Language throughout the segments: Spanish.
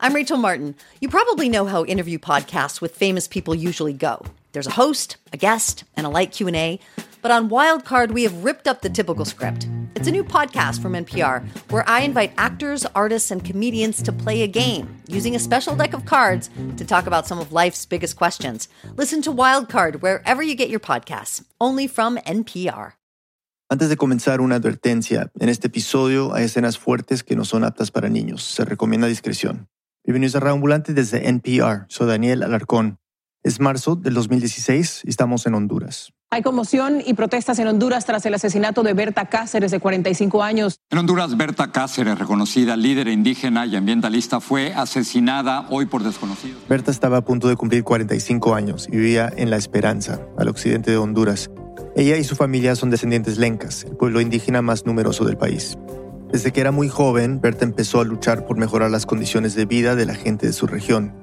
I'm Rachel Martin. You probably know how interview podcasts with famous people usually go. There's a host, a guest, and a light Q&A. But on Wildcard, we have ripped up the typical script. It's a new podcast from NPR where I invite actors, artists, and comedians to play a game using a special deck of cards to talk about some of life's biggest questions. Listen to Wildcard wherever you get your podcasts, only from NPR. Antes de comenzar, una advertencia. En este episodio hay escenas fuertes que no son aptas para niños. Se recomienda discreción. Bienvenidos a Ambulante desde NPR. Soy Daniel Alarcón. Es marzo del 2016 y estamos en Honduras. Hay conmoción y protestas en Honduras tras el asesinato de Berta Cáceres, de 45 años. En Honduras, Berta Cáceres, reconocida líder indígena y ambientalista, fue asesinada hoy por desconocidos. Berta estaba a punto de cumplir 45 años y vivía en La Esperanza, al occidente de Honduras. Ella y su familia son descendientes lencas, el pueblo indígena más numeroso del país. Desde que era muy joven, Berta empezó a luchar por mejorar las condiciones de vida de la gente de su región.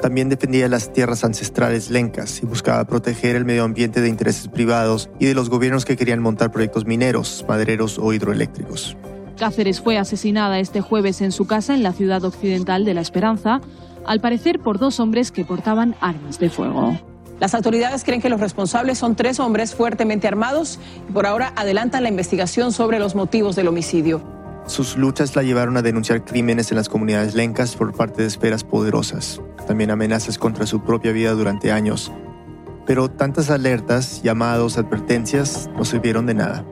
También defendía las tierras ancestrales lencas y buscaba proteger el medio ambiente de intereses privados y de los gobiernos que querían montar proyectos mineros, madereros o hidroeléctricos. Cáceres fue asesinada este jueves en su casa en la ciudad occidental de La Esperanza, al parecer por dos hombres que portaban armas de fuego. Las autoridades creen que los responsables son tres hombres fuertemente armados y por ahora adelantan la investigación sobre los motivos del homicidio. Sus luchas la llevaron a denunciar crímenes en las comunidades lencas por parte de esferas poderosas, también amenazas contra su propia vida durante años. Pero tantas alertas, llamados, advertencias no sirvieron de nada.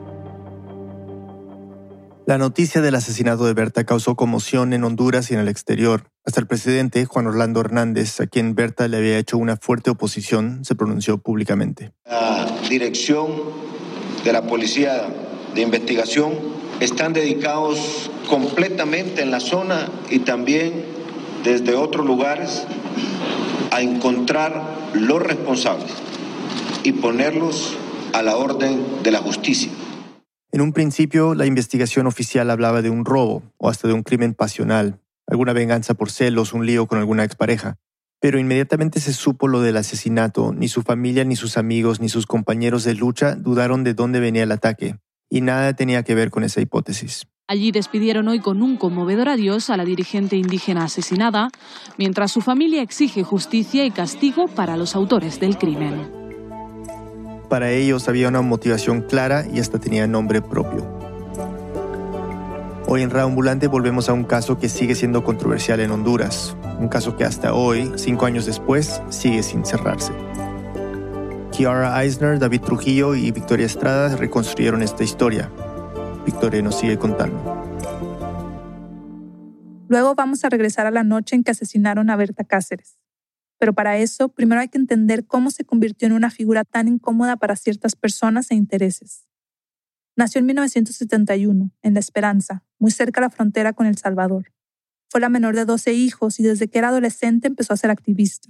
La noticia del asesinato de Berta causó conmoción en Honduras y en el exterior. Hasta el presidente, Juan Orlando Hernández, a quien Berta le había hecho una fuerte oposición, se pronunció públicamente. La dirección de la Policía de Investigación están dedicados completamente en la zona y también desde otros lugares a encontrar los responsables y ponerlos a la orden de la justicia. En un principio, la investigación oficial hablaba de un robo o hasta de un crimen pasional, alguna venganza por celos, un lío con alguna expareja. Pero inmediatamente se supo lo del asesinato, ni su familia, ni sus amigos, ni sus compañeros de lucha dudaron de dónde venía el ataque y nada tenía que ver con esa hipótesis. Allí despidieron hoy con un conmovedor adiós a la dirigente indígena asesinada, mientras su familia exige justicia y castigo para los autores del crimen. Para ellos había una motivación clara y hasta tenía nombre propio. Hoy en Reambulante volvemos a un caso que sigue siendo controversial en Honduras, un caso que hasta hoy, cinco años después, sigue sin cerrarse. Kiara Eisner, David Trujillo y Victoria Estrada reconstruyeron esta historia. Victoria nos sigue contando. Luego vamos a regresar a la noche en que asesinaron a Berta Cáceres. Pero para eso, primero hay que entender cómo se convirtió en una figura tan incómoda para ciertas personas e intereses. Nació en 1971, en La Esperanza, muy cerca de la frontera con El Salvador. Fue la menor de 12 hijos y desde que era adolescente empezó a ser activista.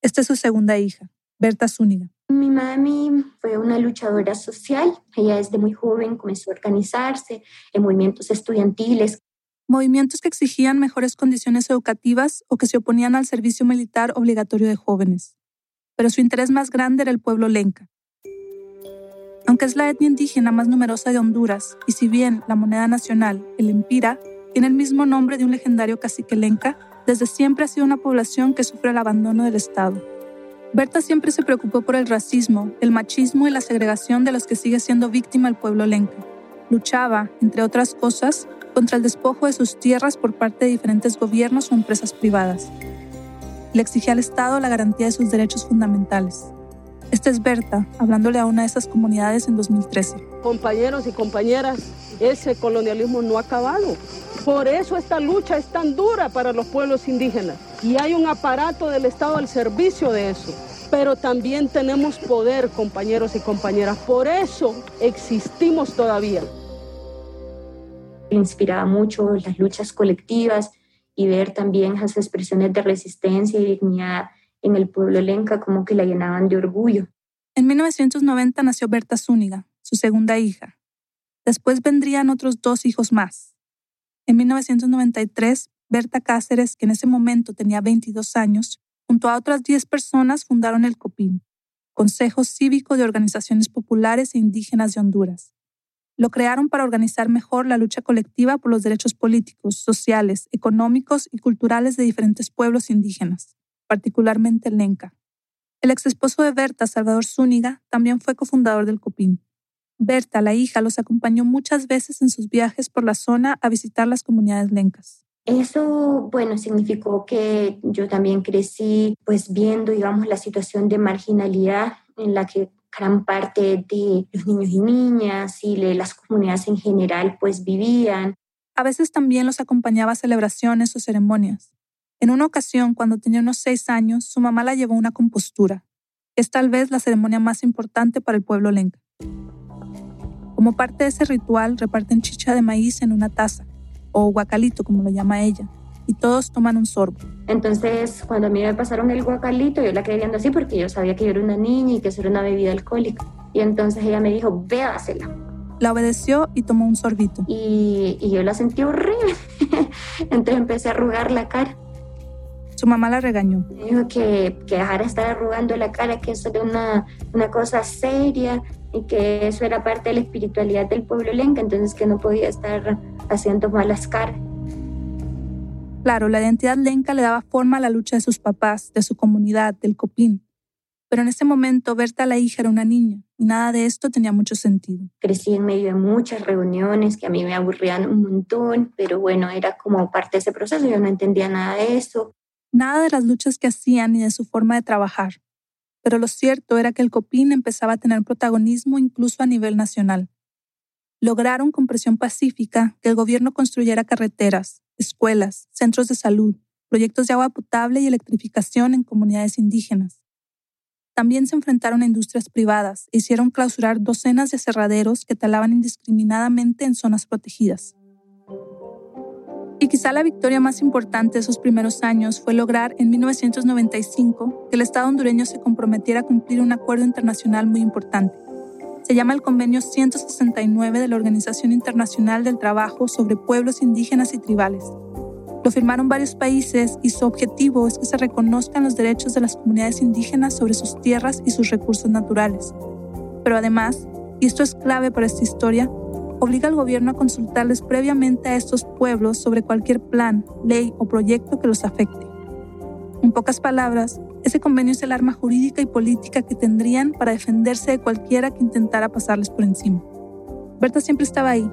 Esta es su segunda hija, Berta Zúñiga. Mi mami fue una luchadora social. Ella desde muy joven comenzó a organizarse en movimientos estudiantiles. Movimientos que exigían mejores condiciones educativas o que se oponían al servicio militar obligatorio de jóvenes. Pero su interés más grande era el pueblo lenca. Aunque es la etnia indígena más numerosa de Honduras, y si bien la moneda nacional, el empira, tiene el mismo nombre de un legendario cacique lenca, desde siempre ha sido una población que sufre el abandono del Estado. Berta siempre se preocupó por el racismo, el machismo y la segregación de los que sigue siendo víctima el pueblo lenca. Luchaba, entre otras cosas, contra el despojo de sus tierras por parte de diferentes gobiernos o empresas privadas. Le exigía al Estado la garantía de sus derechos fundamentales. Esta es Berta, hablándole a una de esas comunidades en 2013. Compañeros y compañeras, ese colonialismo no ha acabado. Por eso esta lucha es tan dura para los pueblos indígenas. Y hay un aparato del Estado al servicio de eso. Pero también tenemos poder, compañeros y compañeras. Por eso existimos todavía. Inspiraba mucho las luchas colectivas y ver también esas expresiones de resistencia y dignidad en el pueblo lenca como que la llenaban de orgullo. En 1990 nació Berta Zúñiga, su segunda hija. Después vendrían otros dos hijos más. En 1993, Berta Cáceres, que en ese momento tenía 22 años, junto a otras 10 personas fundaron el COPIN, Consejo Cívico de Organizaciones Populares e Indígenas de Honduras. Lo crearon para organizar mejor la lucha colectiva por los derechos políticos, sociales, económicos y culturales de diferentes pueblos indígenas, particularmente el Lenca. El ex esposo de Berta, Salvador Zúñiga, también fue cofundador del COPIN. Berta, la hija, los acompañó muchas veces en sus viajes por la zona a visitar las comunidades lencas. Eso, bueno, significó que yo también crecí pues viendo, digamos, la situación de marginalidad en la que gran parte de los niños y niñas y de las comunidades en general pues vivían. A veces también los acompañaba a celebraciones o ceremonias. En una ocasión, cuando tenía unos seis años, su mamá la llevó a una compostura. Es tal vez la ceremonia más importante para el pueblo lenca. Como parte de ese ritual, reparten chicha de maíz en una taza, o guacalito como lo llama ella, y todos toman un sorbo. Entonces, cuando a mí me pasaron el guacalito, yo la quedé viendo así porque yo sabía que yo era una niña y que eso era una bebida alcohólica. Y entonces ella me dijo, véasela. La obedeció y tomó un sorbito. Y, y yo la sentí horrible. entonces empecé a arrugar la cara. Su mamá la regañó. dijo que, que dejara estar arrugando la cara, que eso era una, una cosa seria y que eso era parte de la espiritualidad del pueblo lenca, entonces que no podía estar haciendo malas caras. Claro, la identidad lenca le daba forma a la lucha de sus papás, de su comunidad, del copín. Pero en ese momento Berta la hija era una niña y nada de esto tenía mucho sentido. Crecí en medio de muchas reuniones que a mí me aburrían un montón, pero bueno, era como parte de ese proceso, yo no entendía nada de eso nada de las luchas que hacían ni de su forma de trabajar. Pero lo cierto era que el COPIN empezaba a tener protagonismo incluso a nivel nacional. Lograron con presión pacífica que el gobierno construyera carreteras, escuelas, centros de salud, proyectos de agua potable y electrificación en comunidades indígenas. También se enfrentaron a industrias privadas e hicieron clausurar docenas de cerraderos que talaban indiscriminadamente en zonas protegidas. Y quizá la victoria más importante de esos primeros años fue lograr en 1995 que el Estado hondureño se comprometiera a cumplir un acuerdo internacional muy importante. Se llama el Convenio 169 de la Organización Internacional del Trabajo sobre Pueblos Indígenas y Tribales. Lo firmaron varios países y su objetivo es que se reconozcan los derechos de las comunidades indígenas sobre sus tierras y sus recursos naturales. Pero además, y esto es clave para esta historia, obliga al gobierno a consultarles previamente a estos pueblos sobre cualquier plan, ley o proyecto que los afecte. En pocas palabras, ese convenio es el arma jurídica y política que tendrían para defenderse de cualquiera que intentara pasarles por encima. Berta siempre estaba ahí,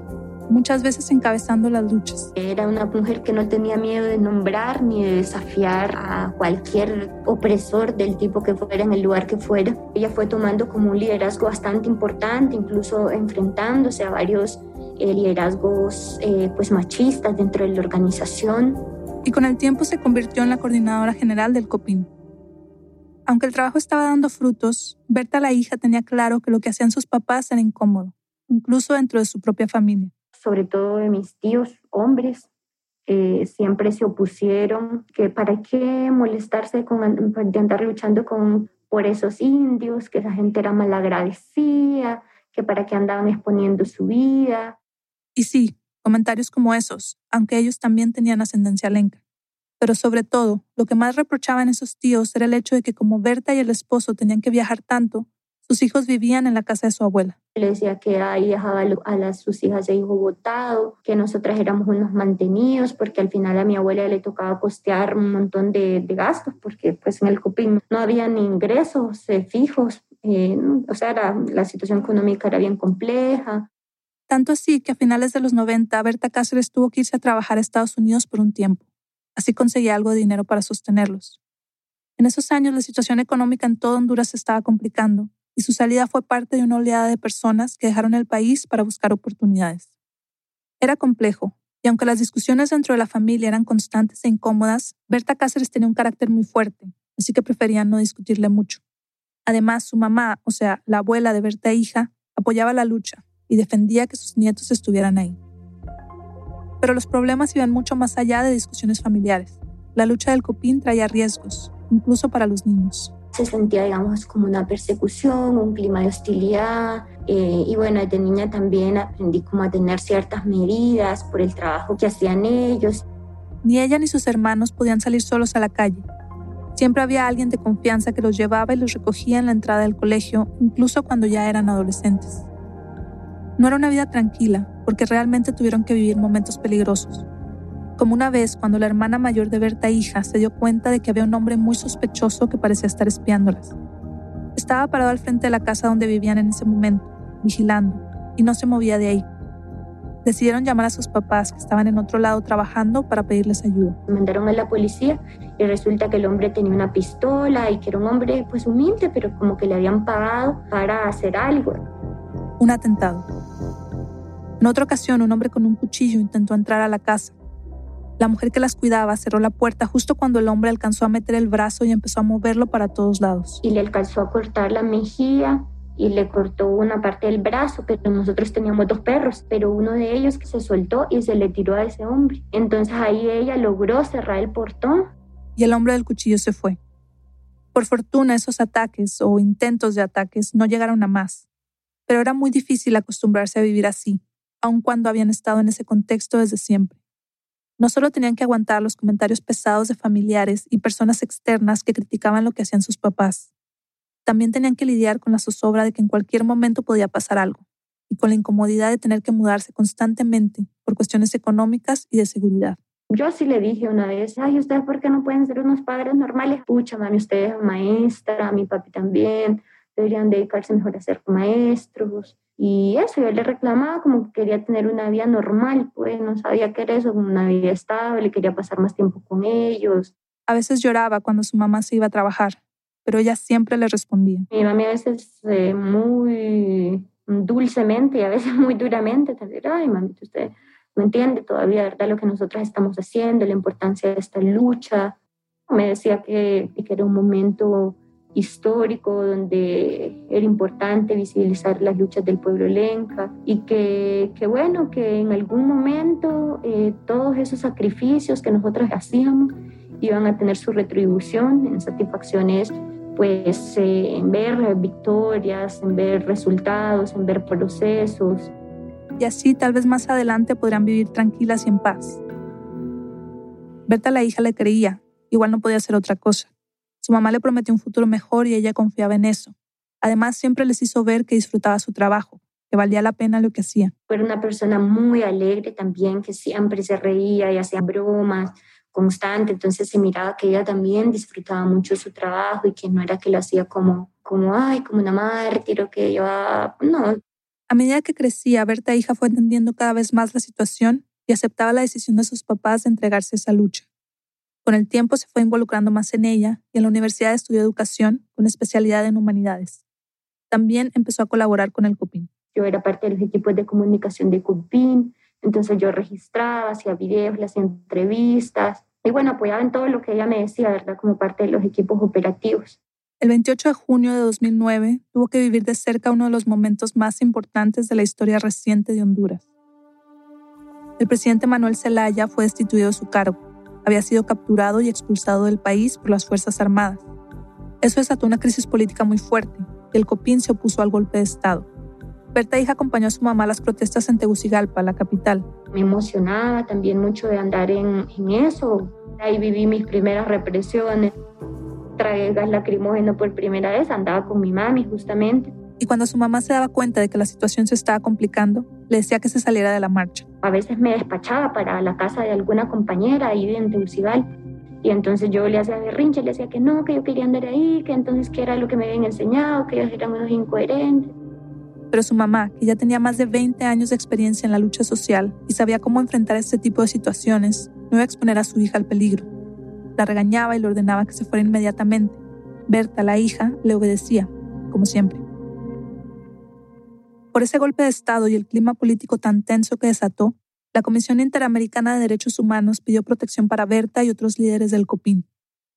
muchas veces encabezando las luchas. Era una mujer que no tenía miedo de nombrar ni de desafiar a cualquier opresor del tipo que fuera en el lugar que fuera. Ella fue tomando como un liderazgo bastante importante, incluso enfrentándose a varios eh, liderazgos eh, pues machistas dentro de la organización. Y con el tiempo se convirtió en la coordinadora general del COPIN. Aunque el trabajo estaba dando frutos, Berta la hija tenía claro que lo que hacían sus papás era incómodo, incluso dentro de su propia familia sobre todo de mis tíos hombres, siempre se opusieron, que para qué molestarse con, de andar luchando con, por esos indios, que esa gente era malagradecida, que para qué andaban exponiendo su vida. Y sí, comentarios como esos, aunque ellos también tenían ascendencia lenca. Pero sobre todo, lo que más reprochaban esos tíos era el hecho de que como Berta y el esposo tenían que viajar tanto, sus hijos vivían en la casa de su abuela. Le decía que ahí dejaba a las, sus hijas de hijo votado, que nosotras éramos unos mantenidos, porque al final a mi abuela le tocaba costear un montón de, gastos, porque pues en el COPIN no había ni ingresos eh, fijos, eh, o sea, la situación económica era bien compleja. Tanto así que a finales de los 90 Berta Cáceres tuvo que irse a trabajar a Estados Unidos por un tiempo. Así conseguía algo de dinero para sostenerlos. En esos años la situación económica en todo Honduras se estaba complicando y su salida fue parte de una oleada de personas que dejaron el país para buscar oportunidades. Era complejo, y aunque las discusiones dentro de la familia eran constantes e incómodas, Berta Cáceres tenía un carácter muy fuerte, así que preferían no discutirle mucho. Además, su mamá, o sea, la abuela de Berta hija, apoyaba la lucha y defendía que sus nietos estuvieran ahí. Pero los problemas iban mucho más allá de discusiones familiares. La lucha del copín traía riesgos, incluso para los niños se sentía, digamos, como una persecución, un clima de hostilidad. Eh, y bueno, desde niña también aprendí como a tener ciertas medidas por el trabajo que hacían ellos. Ni ella ni sus hermanos podían salir solos a la calle. Siempre había alguien de confianza que los llevaba y los recogía en la entrada del colegio, incluso cuando ya eran adolescentes. No era una vida tranquila, porque realmente tuvieron que vivir momentos peligrosos. Como una vez cuando la hermana mayor de Berta hija se dio cuenta de que había un hombre muy sospechoso que parecía estar espiándolas. Estaba parado al frente de la casa donde vivían en ese momento, vigilando, y no se movía de ahí. Decidieron llamar a sus papás que estaban en otro lado trabajando para pedirles ayuda. Mandaron a la policía y resulta que el hombre tenía una pistola y que era un hombre pues humilde, pero como que le habían pagado para hacer algo. Un atentado. En otra ocasión, un hombre con un cuchillo intentó entrar a la casa. La mujer que las cuidaba cerró la puerta justo cuando el hombre alcanzó a meter el brazo y empezó a moverlo para todos lados. Y le alcanzó a cortar la mejilla y le cortó una parte del brazo, pero nosotros teníamos dos perros, pero uno de ellos se soltó y se le tiró a ese hombre. Entonces ahí ella logró cerrar el portón. Y el hombre del cuchillo se fue. Por fortuna esos ataques o intentos de ataques no llegaron a más, pero era muy difícil acostumbrarse a vivir así, aun cuando habían estado en ese contexto desde siempre. No solo tenían que aguantar los comentarios pesados de familiares y personas externas que criticaban lo que hacían sus papás, también tenían que lidiar con la zozobra de que en cualquier momento podía pasar algo y con la incomodidad de tener que mudarse constantemente por cuestiones económicas y de seguridad. Yo sí le dije una vez, ay, ¿ustedes por qué no pueden ser unos padres normales? Pucha, mami, ustedes son maestra, mi papi también, deberían dedicarse mejor a ser maestros. Y eso, yo le reclamaba como que quería tener una vida normal, pues no sabía qué era eso, una vida estable, quería pasar más tiempo con ellos. A veces lloraba cuando su mamá se iba a trabajar pero ella siempre le respondía. Mi mami a veces eh, muy dulcemente y a veces muy duramente te dirá, ay, mami, usted no entiende todavía, ¿verdad? Lo que nosotros estamos haciendo, la importancia de esta lucha. Me decía que, que era un momento histórico donde era importante visibilizar las luchas del pueblo lenca y que, que bueno, que en algún momento eh, todos esos sacrificios que nosotros hacíamos iban a tener su retribución en satisfacciones pues eh, en ver victorias, en ver resultados, en ver procesos. Y así tal vez más adelante podrán vivir tranquilas y en paz. Berta la hija le creía, igual no podía hacer otra cosa. Su mamá le prometió un futuro mejor y ella confiaba en eso. Además, siempre les hizo ver que disfrutaba su trabajo, que valía la pena lo que hacía. Era una persona muy alegre también, que siempre se reía y hacía bromas, constante, entonces se miraba que ella también disfrutaba mucho su trabajo y que no era que lo hacía como, como ay, como una mártir o que iba, no. A medida que crecía, Berta hija fue entendiendo cada vez más la situación y aceptaba la decisión de sus papás de entregarse a esa lucha. Con el tiempo se fue involucrando más en ella y en la universidad estudió educación con especialidad en humanidades. También empezó a colaborar con el CUPIN. Yo era parte de los equipos de comunicación de CUPIN, entonces yo registraba, hacía videos, hacía entrevistas y bueno, apoyaba en todo lo que ella me decía, ¿verdad? Como parte de los equipos operativos. El 28 de junio de 2009 tuvo que vivir de cerca uno de los momentos más importantes de la historia reciente de Honduras. El presidente Manuel Zelaya fue destituido de su cargo. Había sido capturado y expulsado del país por las Fuerzas Armadas. Eso desató una crisis política muy fuerte y el COPIN se opuso al golpe de Estado. Berta hija acompañó a su mamá a las protestas en Tegucigalpa, la capital. Me emocionaba también mucho de andar en, en eso. Ahí viví mis primeras represiones. Tragué gas lacrimógeno por primera vez, andaba con mi mami justamente. Y cuando su mamá se daba cuenta de que la situación se estaba complicando, le decía que se saliera de la marcha. A veces me despachaba para la casa de alguna compañera ahí en Tegucigalpa. Y entonces yo le hacía berrinche, le decía que no, que yo quería andar ahí, que entonces que era lo que me habían enseñado, que ellos eran unos incoherentes. Pero su mamá, que ya tenía más de 20 años de experiencia en la lucha social y sabía cómo enfrentar este tipo de situaciones, no iba a exponer a su hija al peligro. La regañaba y le ordenaba que se fuera inmediatamente. Berta, la hija, le obedecía, como siempre. Por ese golpe de Estado y el clima político tan tenso que desató, la Comisión Interamericana de Derechos Humanos pidió protección para Berta y otros líderes del COPIN.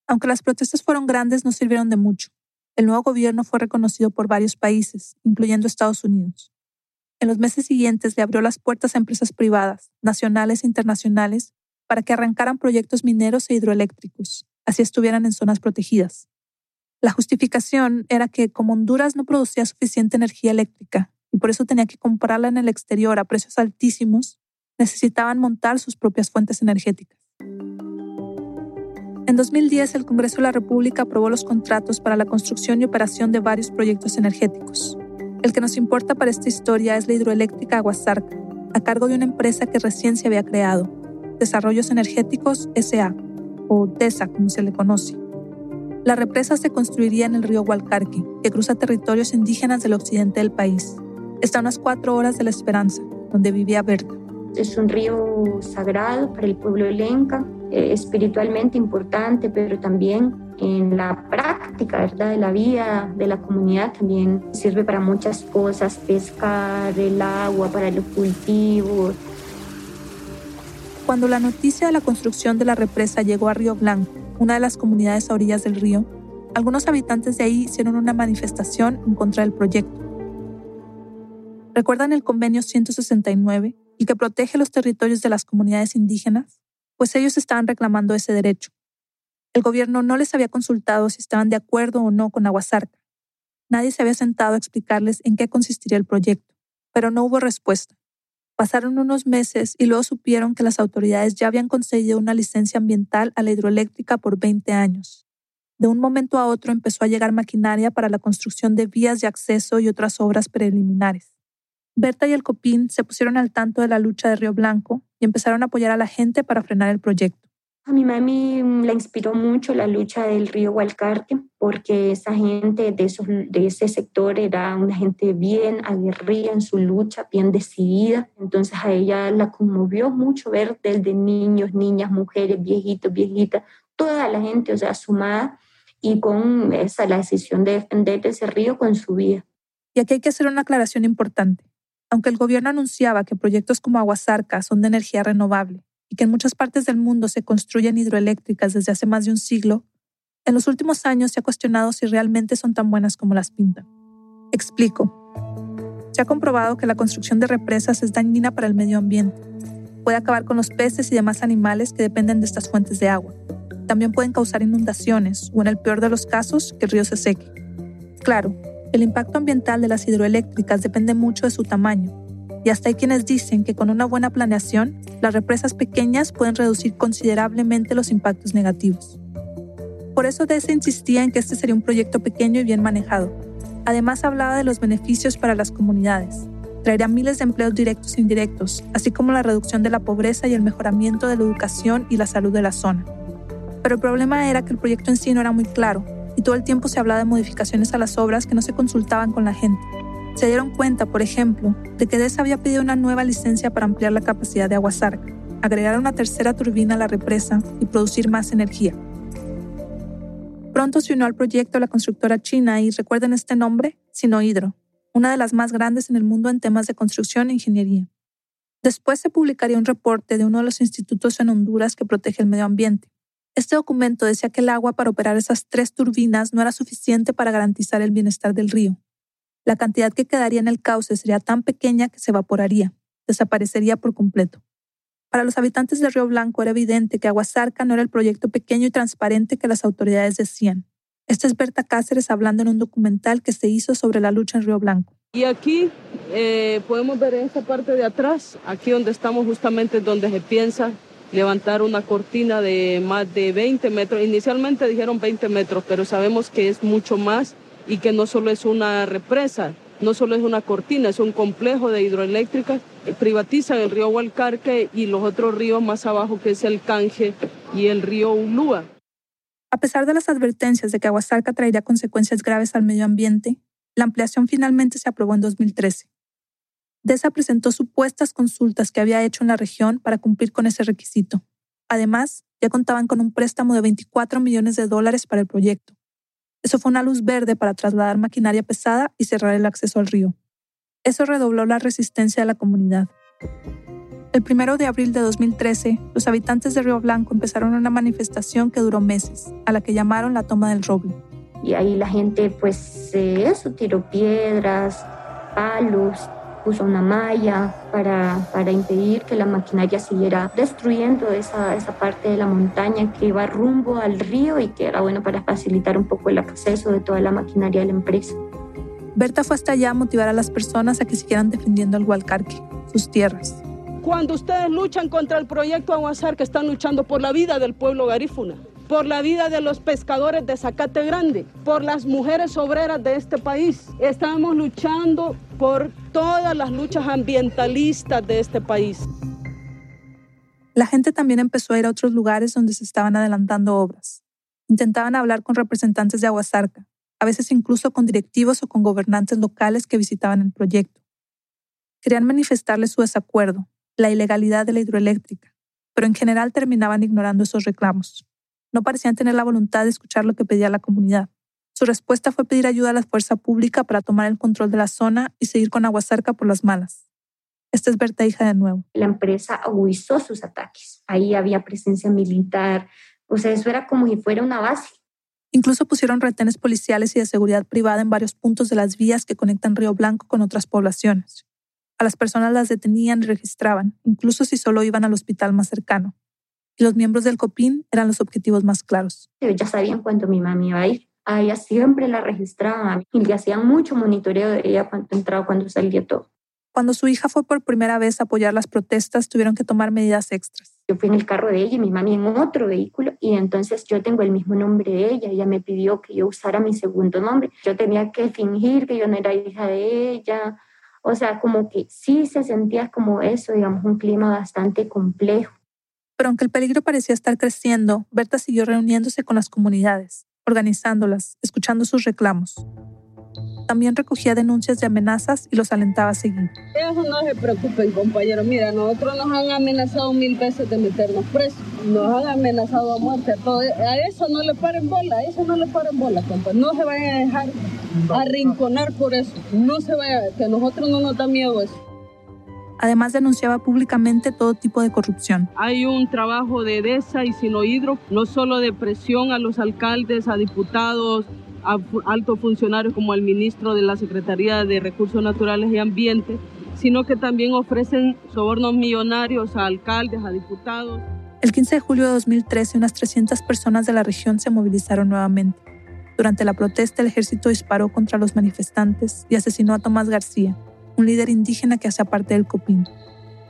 Aunque las protestas fueron grandes, no sirvieron de mucho. El nuevo gobierno fue reconocido por varios países, incluyendo Estados Unidos. En los meses siguientes le abrió las puertas a empresas privadas, nacionales e internacionales, para que arrancaran proyectos mineros e hidroeléctricos, así estuvieran en zonas protegidas. La justificación era que como Honduras no producía suficiente energía eléctrica y por eso tenía que comprarla en el exterior a precios altísimos, necesitaban montar sus propias fuentes energéticas. En 2010, el Congreso de la República aprobó los contratos para la construcción y operación de varios proyectos energéticos. El que nos importa para esta historia es la hidroeléctrica Aguasarca, a cargo de una empresa que recién se había creado, Desarrollos Energéticos SA, o DESA como se le conoce. La represa se construiría en el río Hualcarqui, que cruza territorios indígenas del occidente del país. Está a unas cuatro horas de La Esperanza, donde vivía Berta. Es un río sagrado para el pueblo de Lenca, eh, espiritualmente importante, pero también en la práctica ¿verdad? de la vida de la comunidad también sirve para muchas cosas, pescar, el agua, para los cultivos. Cuando la noticia de la construcción de la represa llegó a Río Blanco, una de las comunidades a orillas del río, algunos habitantes de ahí hicieron una manifestación en contra del proyecto. ¿Recuerdan el convenio 169, el que protege los territorios de las comunidades indígenas? Pues ellos estaban reclamando ese derecho. El gobierno no les había consultado si estaban de acuerdo o no con Aguasarca. Nadie se había sentado a explicarles en qué consistiría el proyecto, pero no hubo respuesta. Pasaron unos meses y luego supieron que las autoridades ya habían concedido una licencia ambiental a la hidroeléctrica por 20 años. De un momento a otro empezó a llegar maquinaria para la construcción de vías de acceso y otras obras preliminares. Berta y el Copín se pusieron al tanto de la lucha de Río Blanco y empezaron a apoyar a la gente para frenar el proyecto. A mi mami la inspiró mucho la lucha del río Hualcarque, porque esa gente de, esos, de ese sector era una gente bien aguerrida en su lucha, bien decidida. Entonces a ella la conmovió mucho ver desde niños, niñas, mujeres, viejitos, viejitas, toda la gente, o sea, sumada y con esa la decisión de defender ese río con su vida. Y aquí hay que hacer una aclaración importante. Aunque el gobierno anunciaba que proyectos como Aguasarca son de energía renovable, y que en muchas partes del mundo se construyen hidroeléctricas desde hace más de un siglo, en los últimos años se ha cuestionado si realmente son tan buenas como las pintan. Explico. Se ha comprobado que la construcción de represas es dañina para el medio ambiente. Puede acabar con los peces y demás animales que dependen de estas fuentes de agua. También pueden causar inundaciones o, en el peor de los casos, que el río se seque. Claro, el impacto ambiental de las hidroeléctricas depende mucho de su tamaño, y hasta hay quienes dicen que con una buena planeación, las represas pequeñas pueden reducir considerablemente los impactos negativos. Por eso DESA insistía en que este sería un proyecto pequeño y bien manejado. Además hablaba de los beneficios para las comunidades. Traería miles de empleos directos e indirectos, así como la reducción de la pobreza y el mejoramiento de la educación y la salud de la zona. Pero el problema era que el proyecto en sí no era muy claro, y todo el tiempo se hablaba de modificaciones a las obras que no se consultaban con la gente se dieron cuenta, por ejemplo, de que DES había pedido una nueva licencia para ampliar la capacidad de Aguasarca, agregar una tercera turbina a la represa y producir más energía. Pronto se unió al proyecto la constructora china y recuerden este nombre, Sinohydro, una de las más grandes en el mundo en temas de construcción e ingeniería. Después se publicaría un reporte de uno de los institutos en Honduras que protege el medio ambiente. Este documento decía que el agua para operar esas tres turbinas no era suficiente para garantizar el bienestar del río, la cantidad que quedaría en el cauce sería tan pequeña que se evaporaría, desaparecería por completo. Para los habitantes de Río Blanco era evidente que Aguasarca no era el proyecto pequeño y transparente que las autoridades decían. Esta es Berta Cáceres hablando en un documental que se hizo sobre la lucha en Río Blanco. Y aquí eh, podemos ver en esta parte de atrás, aquí donde estamos justamente donde se piensa levantar una cortina de más de 20 metros. Inicialmente dijeron 20 metros, pero sabemos que es mucho más y que no solo es una represa, no solo es una cortina, es un complejo de hidroeléctricas. Privatizan el río Hualcarque y los otros ríos más abajo, que es el Canje y el río Ulúa. A pesar de las advertencias de que Aguasarca traería consecuencias graves al medio ambiente, la ampliación finalmente se aprobó en 2013. DESA presentó supuestas consultas que había hecho en la región para cumplir con ese requisito. Además, ya contaban con un préstamo de 24 millones de dólares para el proyecto. Eso fue una luz verde para trasladar maquinaria pesada y cerrar el acceso al río. Eso redobló la resistencia de la comunidad. El primero de abril de 2013, los habitantes de Río Blanco empezaron una manifestación que duró meses, a la que llamaron la toma del roble. Y ahí la gente, pues, eso, tiró piedras, palos, puso una malla para, para impedir que la maquinaria siguiera destruyendo esa, esa parte de la montaña que iba rumbo al río y que era bueno para facilitar un poco el acceso de toda la maquinaria de la empresa. Berta fue hasta allá a motivar a las personas a que siguieran defendiendo el Hualcarque, sus tierras. Cuando ustedes luchan contra el proyecto Aguasar, que están luchando por la vida del pueblo garífuna, por la vida de los pescadores de Zacate Grande, por las mujeres obreras de este país. Estamos luchando por todas las luchas ambientalistas de este país. La gente también empezó a ir a otros lugares donde se estaban adelantando obras. Intentaban hablar con representantes de Aguasarca, a veces incluso con directivos o con gobernantes locales que visitaban el proyecto. Querían manifestarles su desacuerdo, la ilegalidad de la hidroeléctrica, pero en general terminaban ignorando esos reclamos. No parecían tener la voluntad de escuchar lo que pedía la comunidad. Su respuesta fue pedir ayuda a la fuerza pública para tomar el control de la zona y seguir con Aguasarca por las malas. Esta es Berta Hija de nuevo. La empresa agudizó sus ataques. Ahí había presencia militar. O sea, eso era como si fuera una base. Incluso pusieron retenes policiales y de seguridad privada en varios puntos de las vías que conectan Río Blanco con otras poblaciones. A las personas las detenían y registraban, incluso si solo iban al hospital más cercano. Y los miembros del COPIN eran los objetivos más claros. Ya sabían cuándo mi mami iba a ir. A ella siempre la registraban y le hacían mucho monitoreo de ella cuando entraba, cuando salía todo. Cuando su hija fue por primera vez a apoyar las protestas, tuvieron que tomar medidas extras. Yo fui en el carro de ella y mi mami en otro vehículo y entonces yo tengo el mismo nombre de ella. Ella me pidió que yo usara mi segundo nombre. Yo tenía que fingir que yo no era hija de ella. O sea, como que sí se sentía como eso, digamos, un clima bastante complejo. Pero aunque el peligro parecía estar creciendo, Berta siguió reuniéndose con las comunidades, organizándolas, escuchando sus reclamos también recogía denuncias de amenazas y los alentaba a seguir. Eso no se preocupen, compañeros. Mira, nosotros nos han amenazado mil veces de meternos presos. Nos han amenazado a muerte. A eso no le paren bola, a eso no le paren bola, compa. No se vayan a dejar arrinconar por eso. No se vaya, que nosotros no nos da miedo eso. Además denunciaba públicamente todo tipo de corrupción. Hay un trabajo de DESA y Sinohidro, no solo de presión a los alcaldes, a diputados, a altos funcionarios como el ministro de la Secretaría de Recursos Naturales y Ambiente, sino que también ofrecen sobornos millonarios a alcaldes, a diputados. El 15 de julio de 2013, unas 300 personas de la región se movilizaron nuevamente. Durante la protesta, el ejército disparó contra los manifestantes y asesinó a Tomás García, un líder indígena que hacía parte del COPIN.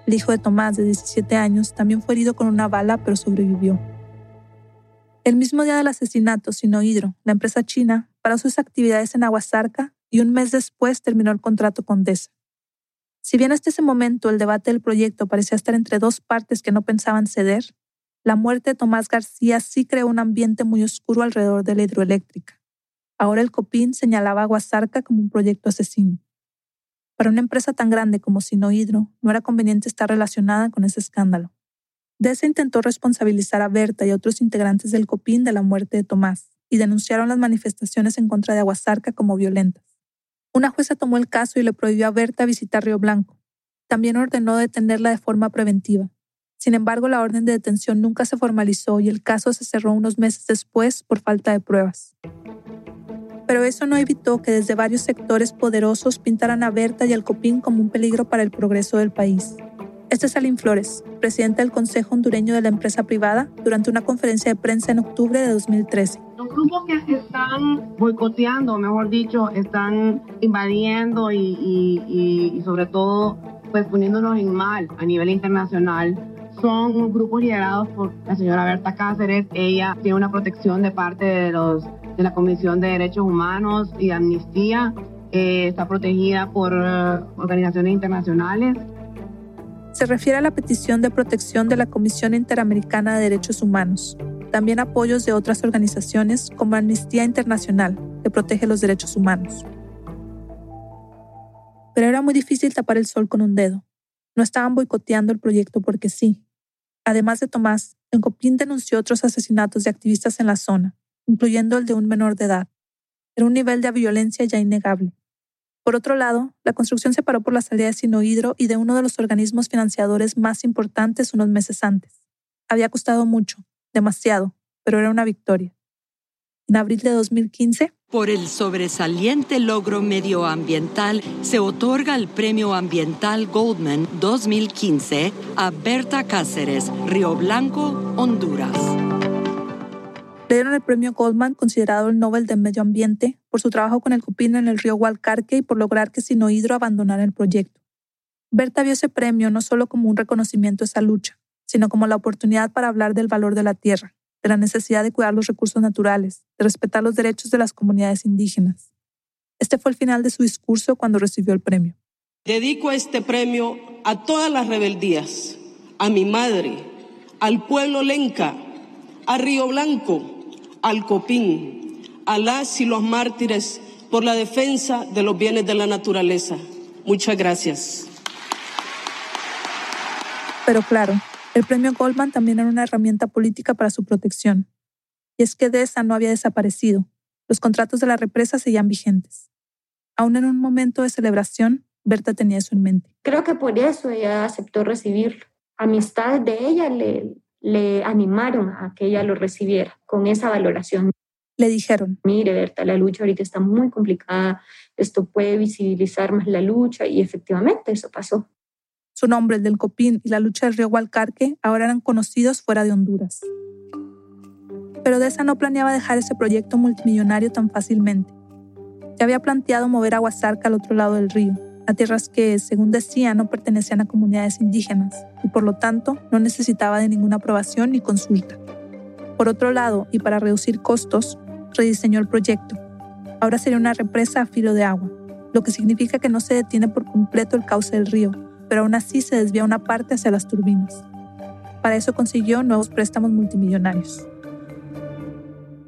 El hijo de Tomás, de 17 años, también fue herido con una bala, pero sobrevivió. El mismo día del asesinato, Sinohidro, la empresa china, paró sus actividades en Aguasarca y un mes después terminó el contrato con DESA. Si bien hasta ese momento el debate del proyecto parecía estar entre dos partes que no pensaban ceder, la muerte de Tomás García sí creó un ambiente muy oscuro alrededor de la hidroeléctrica. Ahora el COPIN señalaba a como un proyecto asesino. Para una empresa tan grande como Sinohidro, no era conveniente estar relacionada con ese escándalo. DESA intentó responsabilizar a Berta y otros integrantes del COPIN de la muerte de Tomás y denunciaron las manifestaciones en contra de Aguasarca como violentas. Una jueza tomó el caso y le prohibió a Berta visitar Río Blanco. También ordenó detenerla de forma preventiva. Sin embargo, la orden de detención nunca se formalizó y el caso se cerró unos meses después por falta de pruebas. Pero eso no evitó que desde varios sectores poderosos pintaran a Berta y al Copín como un peligro para el progreso del país. Este es Salim Flores, presidente del Consejo Hondureño de la Empresa Privada, durante una conferencia de prensa en octubre de 2013. Los grupos que están boicoteando, mejor dicho, están invadiendo y, sobre todo pues poniéndonos en mal a nivel internacional son unos grupos liderados por la señora Berta Cáceres. Ella tiene una protección de parte de, los, de la Comisión de Derechos Humanos y Amnistía. Eh, está protegida por eh, organizaciones internacionales se refiere a la petición de protección de la Comisión Interamericana de Derechos Humanos, también apoyos de otras organizaciones como Amnistía Internacional, que protege los derechos humanos. Pero era muy difícil tapar el sol con un dedo. No estaban boicoteando el proyecto porque sí. Además de Tomás, Encopín denunció otros asesinatos de activistas en la zona, incluyendo el de un menor de edad. Era un nivel de violencia ya innegable. Por otro lado, la construcción se paró por la salida de Sinohidro y de uno de los organismos financiadores más importantes unos meses antes. Había costado mucho, demasiado, pero era una victoria. En abril de 2015, por el sobresaliente logro medioambiental, se otorga el Premio Ambiental Goldman 2015 a Berta Cáceres, Río Blanco, Honduras. Le dieron el premio Goldman, considerado el Nobel de Medio Ambiente, por su trabajo con el cupino en el río Hualcarque y por lograr que Sinohidro abandonara el proyecto. Berta vio ese premio no solo como un reconocimiento a esa lucha, sino como la oportunidad para hablar del valor de la tierra, de la necesidad de cuidar los recursos naturales, de respetar los derechos de las comunidades indígenas. Este fue el final de su discurso cuando recibió el premio. Dedico este premio a todas las rebeldías, a mi madre, al pueblo lenca, a Río Blanco, al Copín, a las y los mártires por la defensa de los bienes de la naturaleza. Muchas gracias. Pero claro, el premio Goldman también era una herramienta política para su protección. Y es que DESA no había desaparecido. Los contratos de la represa seguían vigentes. Aún en un momento de celebración, Berta tenía eso en mente. Creo que por eso ella aceptó recibirlo. Amistades de ella le, le animaron a que ella lo recibiera con esa valoración. Le dijeron, mire Berta, la lucha ahorita está muy complicada, esto puede visibilizar más la lucha y efectivamente eso pasó. Su nombre, el del Copín y la lucha del río Hualcarque ahora eran conocidos fuera de Honduras. Pero Deza no planeaba dejar ese proyecto multimillonario tan fácilmente. Ya había planteado mover a Huasarca al otro lado del río, a tierras que, según decía, no pertenecían a comunidades indígenas y por lo tanto no necesitaba de ninguna aprobación ni consulta. Por otro lado, y para reducir costos, rediseñó el proyecto. Ahora sería una represa a filo de agua, lo que significa que no se detiene por completo el cauce del río, pero aún así se desvía una parte hacia las turbinas. Para eso consiguió nuevos préstamos multimillonarios.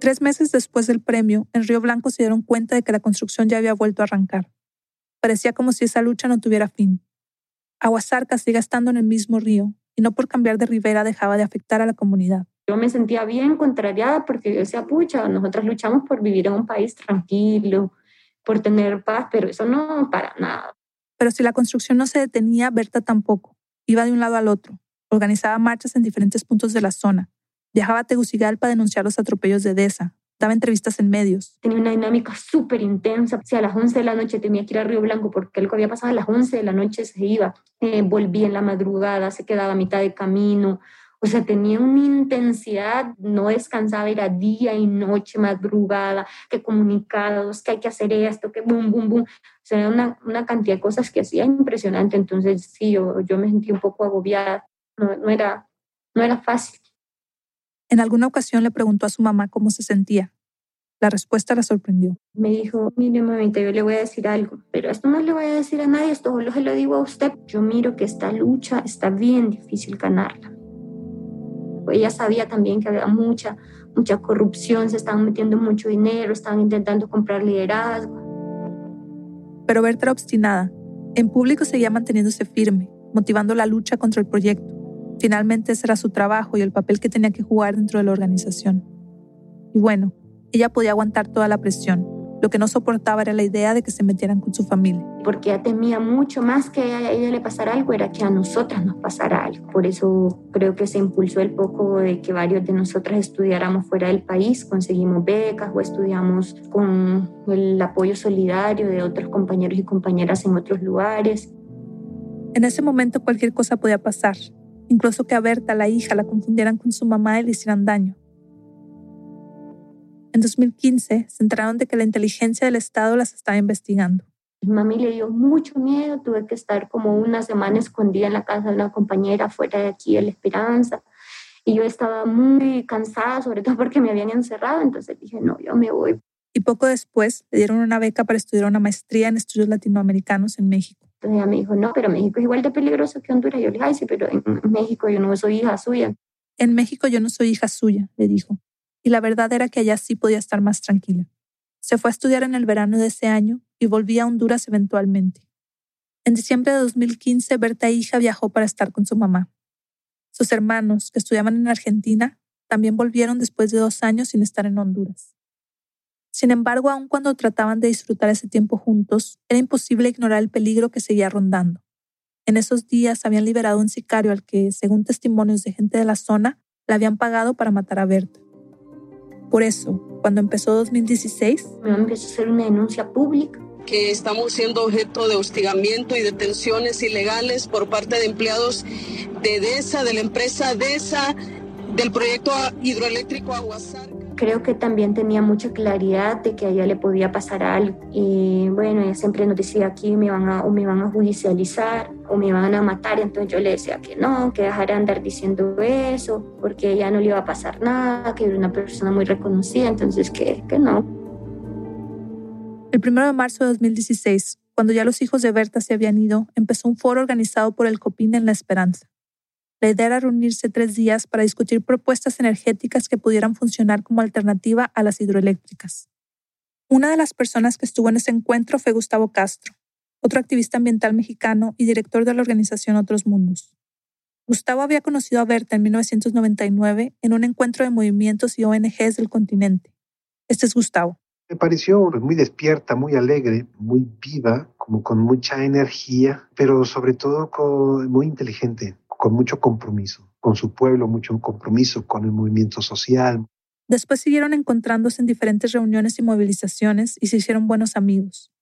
Tres meses después del premio, en Río Blanco se dieron cuenta de que la construcción ya había vuelto a arrancar. Parecía como si esa lucha no tuviera fin. Aguasarca sigue estando en el mismo río, y no por cambiar de ribera dejaba de afectar a la comunidad. Yo me sentía bien contrariada porque yo decía, pucha, nosotros luchamos por vivir en un país tranquilo, por tener paz, pero eso no para nada. Pero si la construcción no se detenía, Berta tampoco. Iba de un lado al otro. Organizaba marchas en diferentes puntos de la zona. Viajaba a Tegucigalpa a denunciar los atropellos de Deza. Daba entrevistas en medios. Tenía una dinámica súper intensa. Si a las 11 de la noche tenía que ir a Río Blanco porque algo había pasado a las 11 de la noche se iba. Eh, volvía en la madrugada, se quedaba a mitad de camino. O sea, tenía una intensidad, no descansaba, era día y noche, madrugada, que comunicados, que hay que hacer esto, que boom, boom, boom. O sea, era una, una cantidad de cosas que hacía impresionante. Entonces, sí, yo, yo me sentí un poco agobiada. No, no, era, no era fácil. En alguna ocasión le preguntó a su mamá cómo se sentía. La respuesta la sorprendió. Me dijo, mire mamita, yo le voy a decir algo, pero esto no le voy a decir a nadie, esto solo se lo digo a usted. Yo miro que esta lucha está bien difícil ganarla ella sabía también que había mucha, mucha corrupción, se estaban metiendo mucho dinero, estaban intentando comprar liderazgo. Pero Berta era obstinada. En público seguía manteniéndose firme, motivando la lucha contra el proyecto. Finalmente ese era su trabajo y el papel que tenía que jugar dentro de la organización. Y bueno, ella podía aguantar toda la presión, lo que no soportaba era la idea de que se metieran con su familia. Porque ella temía mucho más que a ella le pasara algo, era que a nosotras nos pasara algo. Por eso creo que se impulsó el poco de que varios de nosotras estudiáramos fuera del país, conseguimos becas o estudiamos con el apoyo solidario de otros compañeros y compañeras en otros lugares. En ese momento cualquier cosa podía pasar, incluso que a Berta, la hija, la confundieran con su mamá y le hicieran daño. En 2015 se enteraron de que la inteligencia del Estado las estaba investigando. Mi mami le dio mucho miedo, tuve que estar como una semana escondida en la casa de una compañera fuera de aquí de La Esperanza. Y yo estaba muy cansada, sobre todo porque me habían encerrado, entonces dije, no, yo me voy. Y poco después le dieron una beca para estudiar una maestría en estudios latinoamericanos en México. Entonces ella me dijo, no, pero México es igual de peligroso que Honduras. Yo le dije, ay, sí, pero en México yo no soy hija suya. En México yo no soy hija suya, le dijo y la verdad era que allá sí podía estar más tranquila. Se fue a estudiar en el verano de ese año y volvía a Honduras eventualmente. En diciembre de 2015, Berta hija viajó para estar con su mamá. Sus hermanos, que estudiaban en Argentina, también volvieron después de dos años sin estar en Honduras. Sin embargo, aun cuando trataban de disfrutar ese tiempo juntos, era imposible ignorar el peligro que seguía rondando. En esos días habían liberado un sicario al que, según testimonios de gente de la zona, le habían pagado para matar a Berta. Por eso, cuando empezó 2016, me empezó a hacer una denuncia pública que estamos siendo objeto de hostigamiento y detenciones ilegales por parte de empleados de DESA, de la empresa DESA, del proyecto hidroeléctrico Aguasarca. Creo que también tenía mucha claridad de que a ella le podía pasar algo. Y bueno, ella siempre nos decía aquí me van a, o me van a judicializar o me van a matar. Entonces yo le decía que no, que dejara de andar diciendo eso, porque ella no le iba a pasar nada, que era una persona muy reconocida, entonces que, que no. El 1 de marzo de 2016, cuando ya los hijos de Berta se habían ido, empezó un foro organizado por el COPIN en La Esperanza. La idea era reunirse tres días para discutir propuestas energéticas que pudieran funcionar como alternativa a las hidroeléctricas. Una de las personas que estuvo en ese encuentro fue Gustavo Castro, otro activista ambiental mexicano y director de la organización Otros Mundos. Gustavo había conocido a Berta en 1999 en un encuentro de movimientos y ONGs del continente. Este es Gustavo. Me pareció muy despierta, muy alegre, muy viva, como con mucha energía, pero sobre todo muy inteligente con mucho compromiso, con su pueblo, mucho compromiso con el movimiento social. Después siguieron encontrándose en diferentes reuniones y movilizaciones y se hicieron buenos amigos.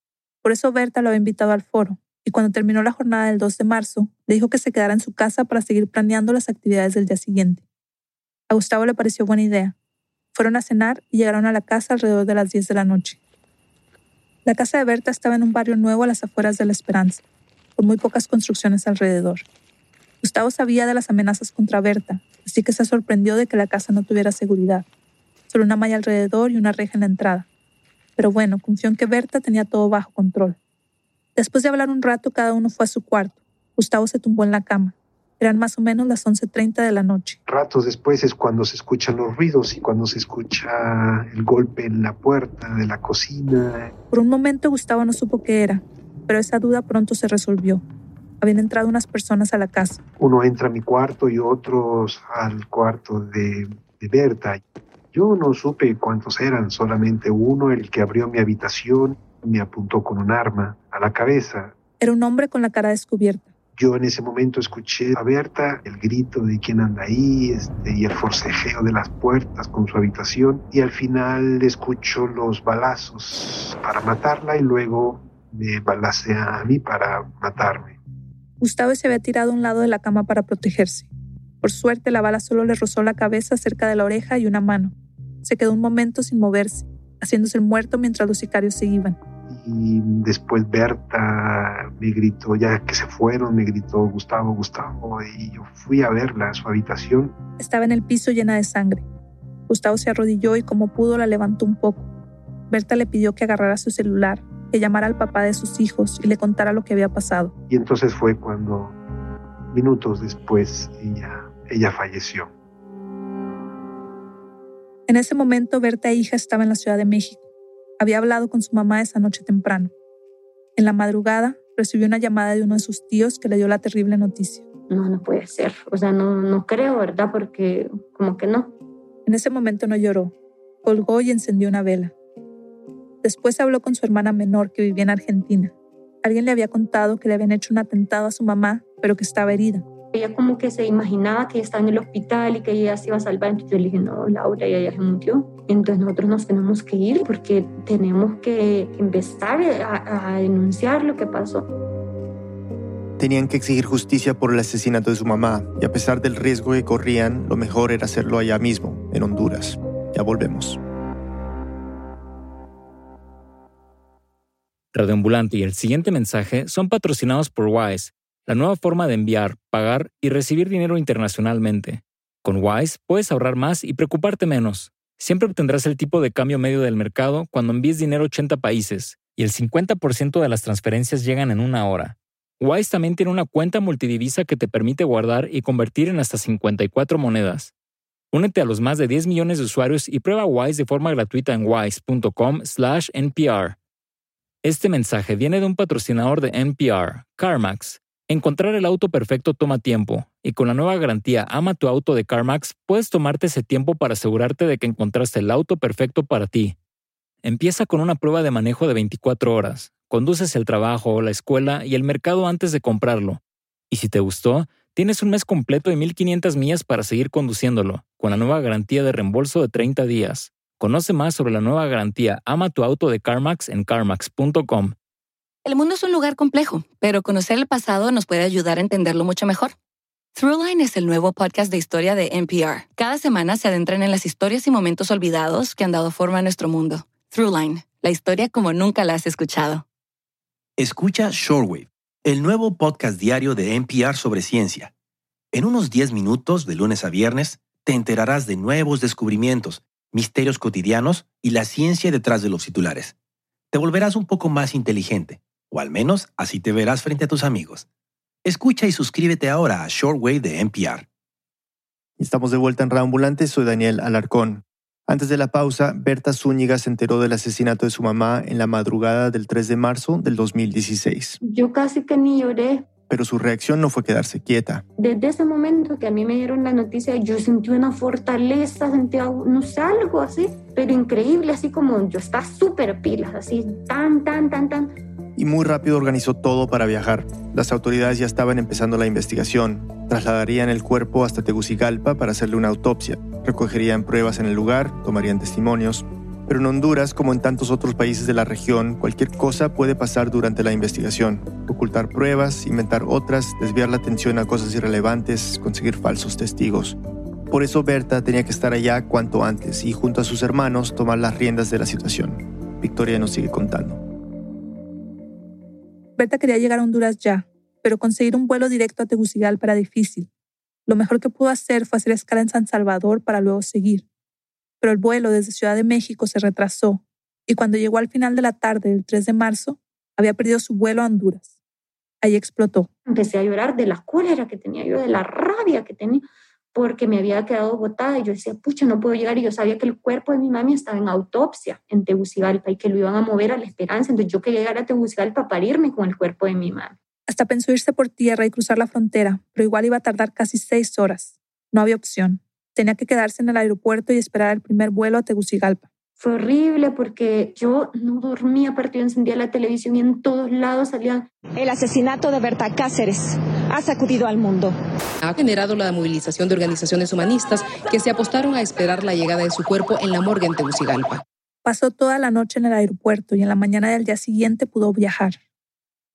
Por eso Berta lo había invitado al foro, y cuando terminó la jornada del 2 de marzo, le dijo que se quedara en su casa para seguir planeando las actividades del día siguiente. A Gustavo le pareció buena idea. Fueron a cenar y llegaron a la casa alrededor de las 10 de la noche. La casa de Berta estaba en un barrio nuevo a las afueras de La Esperanza, con muy pocas construcciones alrededor. Gustavo sabía de las amenazas contra Berta, así que se sorprendió de que la casa no tuviera seguridad. Solo una malla alrededor y una reja en la entrada. Pero bueno, confió en que Berta tenía todo bajo control. Después de hablar un rato, cada uno fue a su cuarto. Gustavo se tumbó en la cama. Eran más o menos las 11.30 de la noche. Ratos después es cuando se escuchan los ruidos y cuando se escucha el golpe en la puerta de la cocina. Por un momento Gustavo no supo qué era, pero esa duda pronto se resolvió habían entrado unas personas a la casa. Uno entra a mi cuarto y otros al cuarto de, de Berta. Yo no supe cuántos eran, solamente uno, el que abrió mi habitación, me apuntó con un arma a la cabeza. Era un hombre con la cara descubierta. Yo en ese momento escuché a Berta el grito de quién anda ahí este, y el forcejeo de las puertas con su habitación y al final escucho los balazos para matarla y luego me balacea a mí para matarme. Gustavo se había tirado a un lado de la cama para protegerse. Por suerte, la bala solo le rozó la cabeza cerca de la oreja y una mano. Se quedó un momento sin moverse, haciéndose el muerto mientras los sicarios se iban. Y después Berta me gritó, ya que se fueron, me gritó Gustavo, Gustavo, y yo fui a verla a su habitación. Estaba en el piso llena de sangre. Gustavo se arrodilló y como pudo la levantó un poco. Berta le pidió que agarrara su celular, que llamara al papá de sus hijos y le contara lo que había pasado. Y entonces fue cuando, minutos después, ella, ella falleció. En ese momento, Berta hija estaba en la Ciudad de México. Había hablado con su mamá esa noche temprano. En la madrugada, recibió una llamada de uno de sus tíos que le dio la terrible noticia. No, no puede ser. O sea, no, no creo, ¿verdad? Porque como que no. En ese momento no lloró. Colgó y encendió una vela. Después habló con su hermana menor que vivía en Argentina. Alguien le había contado que le habían hecho un atentado a su mamá, pero que estaba herida. Ella como que se imaginaba que estaba en el hospital y que ella se iba a salvar. Entonces yo le dije, no, Laura, ella ya se murió. Entonces nosotros nos tenemos que ir porque tenemos que empezar a, a denunciar lo que pasó. Tenían que exigir justicia por el asesinato de su mamá y a pesar del riesgo que corrían, lo mejor era hacerlo allá mismo, en Honduras. Ya volvemos. Radioambulante y el siguiente mensaje son patrocinados por Wise, la nueva forma de enviar, pagar y recibir dinero internacionalmente. Con Wise puedes ahorrar más y preocuparte menos. Siempre obtendrás el tipo de cambio medio del mercado cuando envíes dinero a 80 países, y el 50% de las transferencias llegan en una hora. Wise también tiene una cuenta multidivisa que te permite guardar y convertir en hasta 54 monedas. Únete a los más de 10 millones de usuarios y prueba Wise de forma gratuita en wise.com/npr. Este mensaje viene de un patrocinador de NPR, CarMax. Encontrar el auto perfecto toma tiempo, y con la nueva garantía Ama tu auto de CarMax puedes tomarte ese tiempo para asegurarte de que encontraste el auto perfecto para ti. Empieza con una prueba de manejo de 24 horas. Conduces el trabajo, la escuela y el mercado antes de comprarlo. Y si te gustó, tienes un mes completo de 1500 millas para seguir conduciéndolo, con la nueva garantía de reembolso de 30 días. Conoce más sobre la nueva garantía Ama tu auto de CarMax en carmax.com. El mundo es un lugar complejo, pero conocer el pasado nos puede ayudar a entenderlo mucho mejor. Throughline es el nuevo podcast de historia de NPR. Cada semana se adentran en las historias y momentos olvidados que han dado forma a nuestro mundo. Throughline, la historia como nunca la has escuchado. Escucha Shortwave, el nuevo podcast diario de NPR sobre ciencia. En unos 10 minutos, de lunes a viernes, te enterarás de nuevos descubrimientos, misterios cotidianos y la ciencia detrás de los titulares. Te volverás un poco más inteligente, o al menos así te verás frente a tus amigos. Escucha y suscríbete ahora a Shortwave de NPR. Estamos de vuelta en Reambulante, soy Daniel Alarcón. Antes de la pausa, Berta Zúñiga se enteró del asesinato de su mamá en la madrugada del 3 de marzo del 2016. Yo casi que ni lloré. Pero su reacción no fue quedarse quieta. Desde ese momento que a mí me dieron la noticia, yo sentí una fortaleza, sentía, no sé, algo así, pero increíble, así como yo estaba súper pilas, así, tan, tan, tan, tan y muy rápido organizó todo para viajar. Las autoridades ya estaban empezando la investigación. Trasladarían el cuerpo hasta Tegucigalpa para hacerle una autopsia. Recogerían pruebas en el lugar, tomarían testimonios. Pero en Honduras, como en tantos otros países de la región, cualquier cosa puede pasar durante la investigación. Ocultar pruebas, inventar otras, desviar la atención a cosas irrelevantes, conseguir falsos testigos. Por eso Berta tenía que estar allá cuanto antes y junto a sus hermanos tomar las riendas de la situación. Victoria nos sigue contando. Berta quería llegar a Honduras ya, pero conseguir un vuelo directo a Tegucigalpa era difícil. Lo mejor que pudo hacer fue hacer escala en San Salvador para luego seguir. Pero el vuelo desde Ciudad de México se retrasó y cuando llegó al final de la tarde del 3 de marzo, había perdido su vuelo a Honduras. Ahí explotó. Empecé a llorar de la cólera que tenía yo, de la rabia que tenía porque me había quedado botada y yo decía, pucha, no puedo llegar y yo sabía que el cuerpo de mi mami estaba en autopsia en Tegucigalpa y que lo iban a mover a la esperanza, entonces yo quería llegar a Tegucigalpa a parirme con el cuerpo de mi mami. Hasta pensó irse por tierra y cruzar la frontera, pero igual iba a tardar casi seis horas. No había opción. Tenía que quedarse en el aeropuerto y esperar el primer vuelo a Tegucigalpa. Fue horrible porque yo no dormía, aparte yo encendía la televisión y en todos lados salían. El asesinato de Berta Cáceres ha sacudido al mundo. Ha generado la movilización de organizaciones humanistas que se apostaron a esperar la llegada de su cuerpo en la morgue en Tegucigalpa. Pasó toda la noche en el aeropuerto y en la mañana del día siguiente pudo viajar.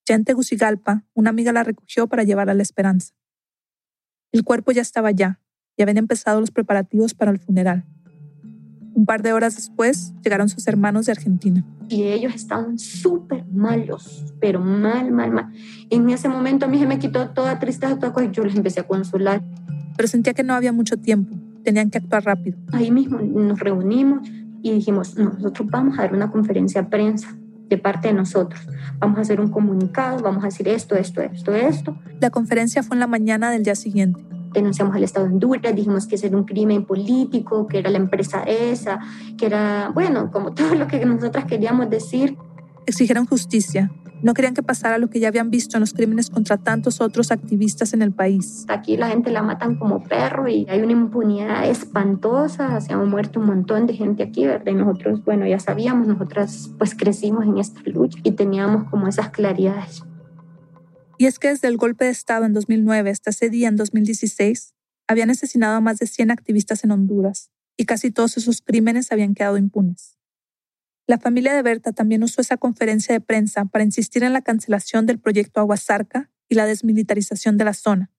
Ya en Tegucigalpa, una amiga la recogió para llevarla a la esperanza. El cuerpo ya estaba allá y habían empezado los preparativos para el funeral. Un par de horas después llegaron sus hermanos de Argentina. Y ellos estaban súper malos, pero mal, mal, mal. En ese momento a mí se me quitó toda tristeza, toda cosa, y yo les empecé a consolar. Pero sentía que no había mucho tiempo, tenían que actuar rápido. Ahí mismo nos reunimos y dijimos, nosotros vamos a dar una conferencia de prensa de parte de nosotros. Vamos a hacer un comunicado, vamos a decir esto, esto, esto, esto. La conferencia fue en la mañana del día siguiente denunciamos al Estado de Honduras, dijimos que era un crimen político, que era la empresa esa, que era, bueno, como todo lo que nosotras queríamos decir. Exigieron justicia. No querían que pasara lo que ya habían visto en los crímenes contra tantos otros activistas en el país. Aquí la gente la matan como perro y hay una impunidad espantosa. Se han muerto un montón de gente aquí, ¿verdad? Y nosotros, bueno, ya sabíamos, nosotras pues crecimos en esta lucha y teníamos como esas claridades. Y es que desde el golpe de Estado en 2009 hasta ese día en 2016, habían asesinado a más de 100 activistas en Honduras y casi todos esos crímenes habían quedado impunes. La familia de Berta también usó esa conferencia de prensa para insistir en la cancelación del proyecto Aguasarca y la desmilitarización de la zona,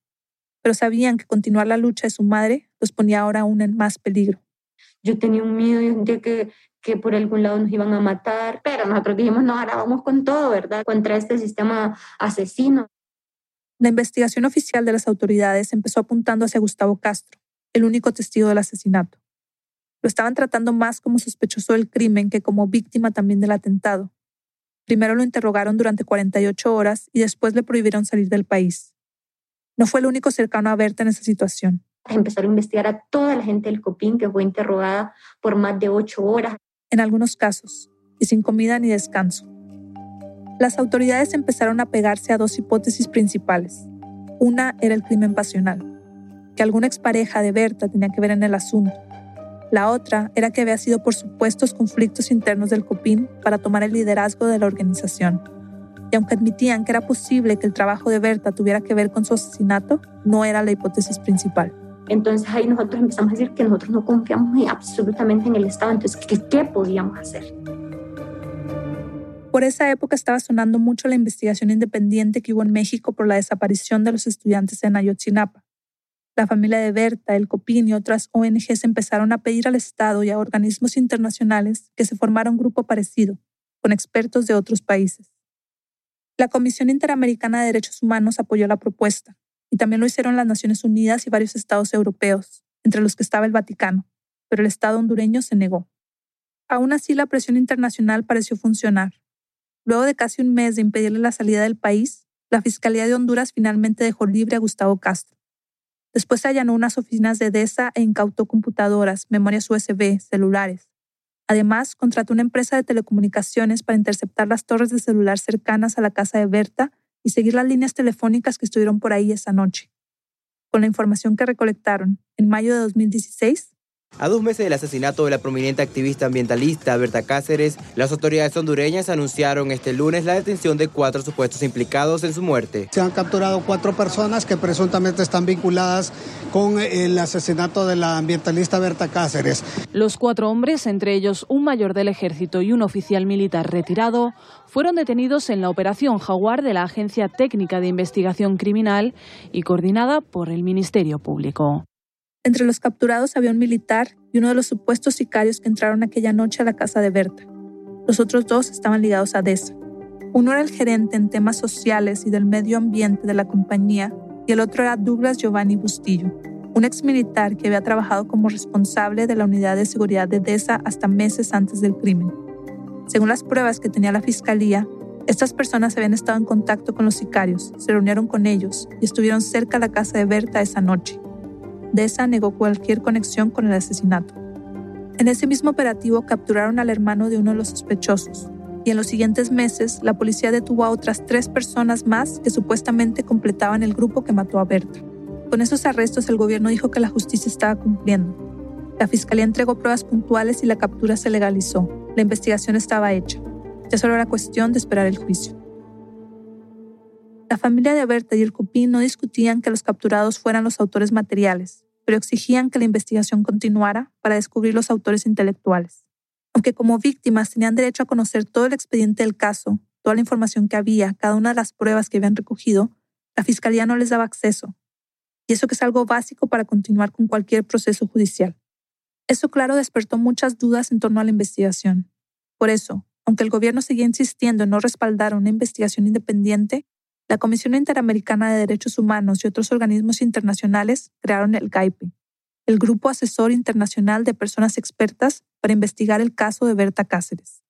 pero sabían que continuar la lucha de su madre los ponía ahora aún en más peligro. Yo tenía un miedo de que, que por algún lado nos iban a matar, pero nosotros dijimos, no, ahora vamos con todo, ¿verdad? Contra este sistema asesino. La investigación oficial de las autoridades empezó apuntando hacia Gustavo Castro, el único testigo del asesinato. Lo estaban tratando más como sospechoso del crimen que como víctima también del atentado. Primero lo interrogaron durante 48 horas y después le prohibieron salir del país. No fue el único cercano a Berta en esa situación. Empezaron a investigar a toda la gente del COPIN que fue interrogada por más de ocho horas. En algunos casos, y sin comida ni descanso las autoridades empezaron a pegarse a dos hipótesis principales. Una era el crimen pasional, que alguna expareja de Berta tenía que ver en el asunto. La otra era que había sido por supuestos conflictos internos del COPIN para tomar el liderazgo de la organización. Y aunque admitían que era posible que el trabajo de Berta tuviera que ver con su asesinato, no era la hipótesis principal. Entonces ahí nosotros empezamos a decir que nosotros no confiamos absolutamente en el Estado, entonces ¿qué, qué podíamos hacer? Por esa época estaba sonando mucho la investigación independiente que hubo en México por la desaparición de los estudiantes en Ayotzinapa. La familia de Berta, el COPIN y otras ONGs empezaron a pedir al Estado y a organismos internacionales que se formara un grupo parecido, con expertos de otros países. La Comisión Interamericana de Derechos Humanos apoyó la propuesta, y también lo hicieron las Naciones Unidas y varios estados europeos, entre los que estaba el Vaticano, pero el Estado hondureño se negó. Aún así, la presión internacional pareció funcionar. Luego de casi un mes de impedirle la salida del país, la Fiscalía de Honduras finalmente dejó libre a Gustavo Castro. Después se allanó unas oficinas de DESA e incautó computadoras, memorias USB, celulares. Además, contrató una empresa de telecomunicaciones para interceptar las torres de celular cercanas a la casa de Berta y seguir las líneas telefónicas que estuvieron por ahí esa noche. Con la información que recolectaron, en mayo de 2016, a dos meses del asesinato de la prominente activista ambientalista Berta Cáceres, las autoridades hondureñas anunciaron este lunes la detención de cuatro supuestos implicados en su muerte. Se han capturado cuatro personas que presuntamente están vinculadas con el asesinato de la ambientalista Berta Cáceres. Los cuatro hombres, entre ellos un mayor del ejército y un oficial militar retirado, fueron detenidos en la operación Jaguar de la Agencia Técnica de Investigación Criminal y coordinada por el Ministerio Público. Entre los capturados había un militar y uno de los supuestos sicarios que entraron aquella noche a la casa de Berta. Los otros dos estaban ligados a DESA. Uno era el gerente en temas sociales y del medio ambiente de la compañía y el otro era Douglas Giovanni Bustillo, un ex militar que había trabajado como responsable de la unidad de seguridad de DESA hasta meses antes del crimen. Según las pruebas que tenía la fiscalía, estas personas habían estado en contacto con los sicarios, se reunieron con ellos y estuvieron cerca de la casa de Berta esa noche. Deza negó cualquier conexión con el asesinato. En ese mismo operativo capturaron al hermano de uno de los sospechosos, y en los siguientes meses la policía detuvo a otras tres personas más que supuestamente completaban el grupo que mató a Berta. Con esos arrestos el gobierno dijo que la justicia estaba cumpliendo. La fiscalía entregó pruebas puntuales y la captura se legalizó. La investigación estaba hecha. Ya solo era cuestión de esperar el juicio. La familia de Berta y el Cupín no discutían que los capturados fueran los autores materiales, pero exigían que la investigación continuara para descubrir los autores intelectuales. Aunque como víctimas tenían derecho a conocer todo el expediente del caso, toda la información que había, cada una de las pruebas que habían recogido, la fiscalía no les daba acceso. Y eso que es algo básico para continuar con cualquier proceso judicial. Eso claro despertó muchas dudas en torno a la investigación. Por eso, aunque el gobierno seguía insistiendo en no respaldar una investigación independiente, la Comisión Interamericana de Derechos Humanos y otros organismos internacionales crearon el GAIPE, el Grupo Asesor Internacional de Personas Expertas para investigar el caso de Berta Cáceres.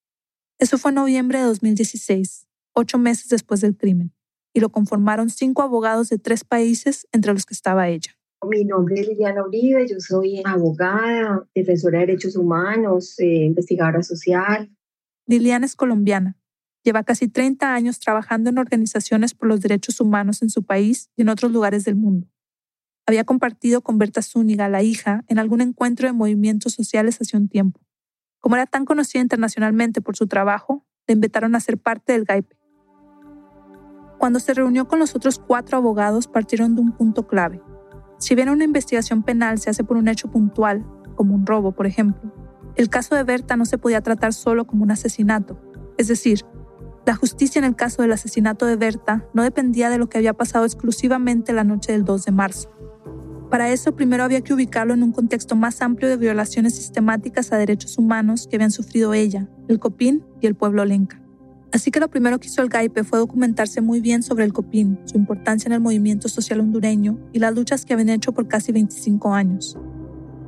Eso fue en noviembre de 2016, ocho meses después del crimen, y lo conformaron cinco abogados de tres países, entre los que estaba ella. Mi nombre es Liliana Uribe, yo soy abogada, defensora de derechos humanos, eh, investigadora social. Liliana es colombiana, Lleva casi 30 años trabajando en organizaciones por los derechos humanos en su país y en otros lugares del mundo. Había compartido con Berta Zúñiga, la hija, en algún encuentro de movimientos sociales hace un tiempo. Como era tan conocida internacionalmente por su trabajo, le invitaron a ser parte del GAIPE. Cuando se reunió con los otros cuatro abogados, partieron de un punto clave. Si bien una investigación penal se hace por un hecho puntual, como un robo, por ejemplo, el caso de Berta no se podía tratar solo como un asesinato, es decir, la justicia en el caso del asesinato de Berta no dependía de lo que había pasado exclusivamente la noche del 2 de marzo. Para eso primero había que ubicarlo en un contexto más amplio de violaciones sistemáticas a derechos humanos que habían sufrido ella, el Copín y el pueblo lenca. Así que lo primero que hizo el GAIPE fue documentarse muy bien sobre el Copín, su importancia en el movimiento social hondureño y las luchas que habían hecho por casi 25 años.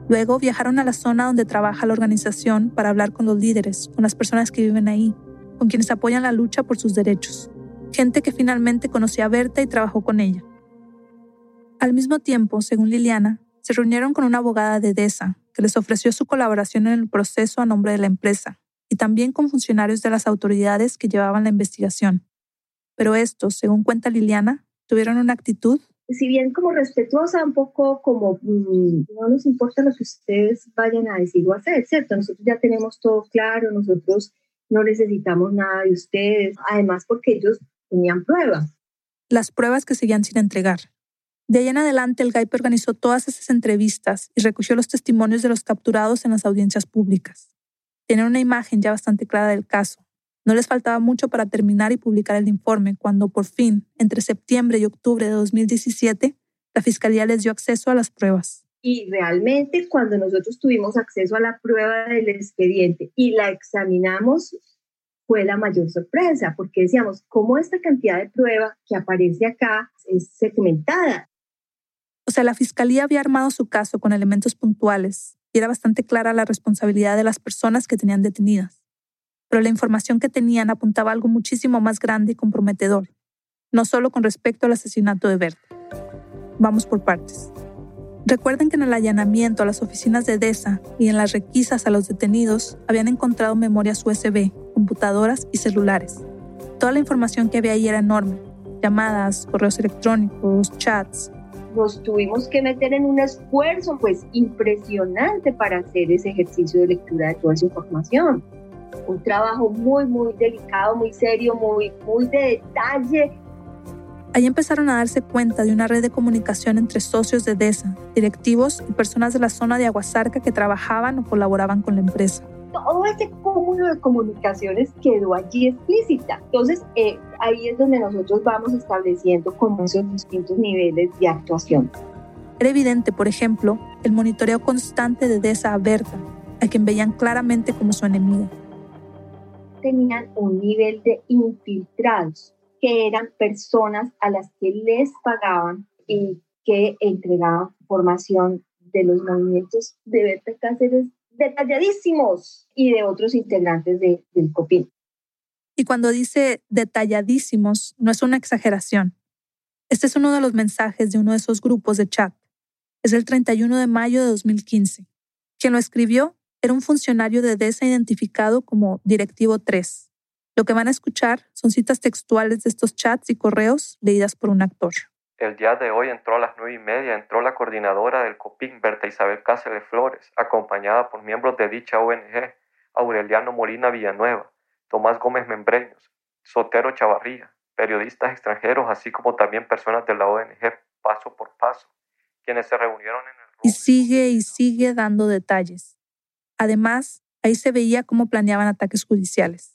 Luego viajaron a la zona donde trabaja la organización para hablar con los líderes, con las personas que viven ahí, con quienes apoyan la lucha por sus derechos, gente que finalmente conoció a Berta y trabajó con ella. Al mismo tiempo, según Liliana, se reunieron con una abogada de DESA que les ofreció su colaboración en el proceso a nombre de la empresa y también con funcionarios de las autoridades que llevaban la investigación. Pero estos, según cuenta Liliana, tuvieron una actitud si bien como respetuosa, un poco como mm, no nos importa lo que ustedes vayan a decir o hacer, ¿cierto? Nosotros ya tenemos todo claro, nosotros no necesitamos nada de ustedes, además porque ellos tenían pruebas. Las pruebas que seguían sin entregar. De ahí en adelante, el GAIP organizó todas esas entrevistas y recogió los testimonios de los capturados en las audiencias públicas. Tenían una imagen ya bastante clara del caso. No les faltaba mucho para terminar y publicar el informe cuando por fin, entre septiembre y octubre de 2017, La fiscalía les dio acceso a las pruebas. Y realmente cuando nosotros tuvimos acceso a la prueba del expediente y la examinamos, fue la mayor sorpresa, porque decíamos, ¿cómo esta cantidad de prueba que aparece acá es segmentada? O sea, la fiscalía había armado su caso con elementos puntuales y era bastante clara la responsabilidad de las personas que tenían detenidas. Pero la información que tenían apuntaba a algo muchísimo más grande y comprometedor, no solo con respecto al asesinato de Berta. Vamos por partes. Recuerden que en el allanamiento a las oficinas de DESA y en las requisas a los detenidos habían encontrado memorias USB, computadoras y celulares. Toda la información que había ahí era enorme. Llamadas, correos electrónicos, chats, nos tuvimos que meter en un esfuerzo pues impresionante para hacer ese ejercicio de lectura de toda esa información. Un trabajo muy, muy delicado, muy serio, muy, muy de detalle. Ahí empezaron a darse cuenta de una red de comunicación entre socios de DESA, directivos y personas de la zona de Aguasarca que trabajaban o colaboraban con la empresa todo ese cúmulo de comunicaciones quedó allí explícita. Entonces, eh, ahí es donde nosotros vamos estableciendo como esos distintos niveles de actuación. Era evidente, por ejemplo, el monitoreo constante de Desa Berta, a quien veían claramente como su enemiga. Tenían un nivel de infiltrados, que eran personas a las que les pagaban y que entregaban formación de los movimientos de Berta Cáceres detalladísimos y de otros integrantes del COPIN. Y cuando dice detalladísimos, no es una exageración. Este es uno de los mensajes de uno de esos grupos de chat. Es el 31 de mayo de 2015. Quien lo escribió era un funcionario de DESA identificado como Directivo 3. Lo que van a escuchar son citas textuales de estos chats y correos leídas por un actor. El día de hoy entró a las nueve y media, entró la coordinadora del COPIC, Berta Isabel Cáceres Flores, acompañada por miembros de dicha ONG, Aureliano Molina Villanueva, Tomás Gómez Membreños, Sotero Chavarría, periodistas extranjeros, así como también personas de la ONG Paso por Paso, quienes se reunieron en el... Y sigue y sigue dando detalles. Además, ahí se veía cómo planeaban ataques judiciales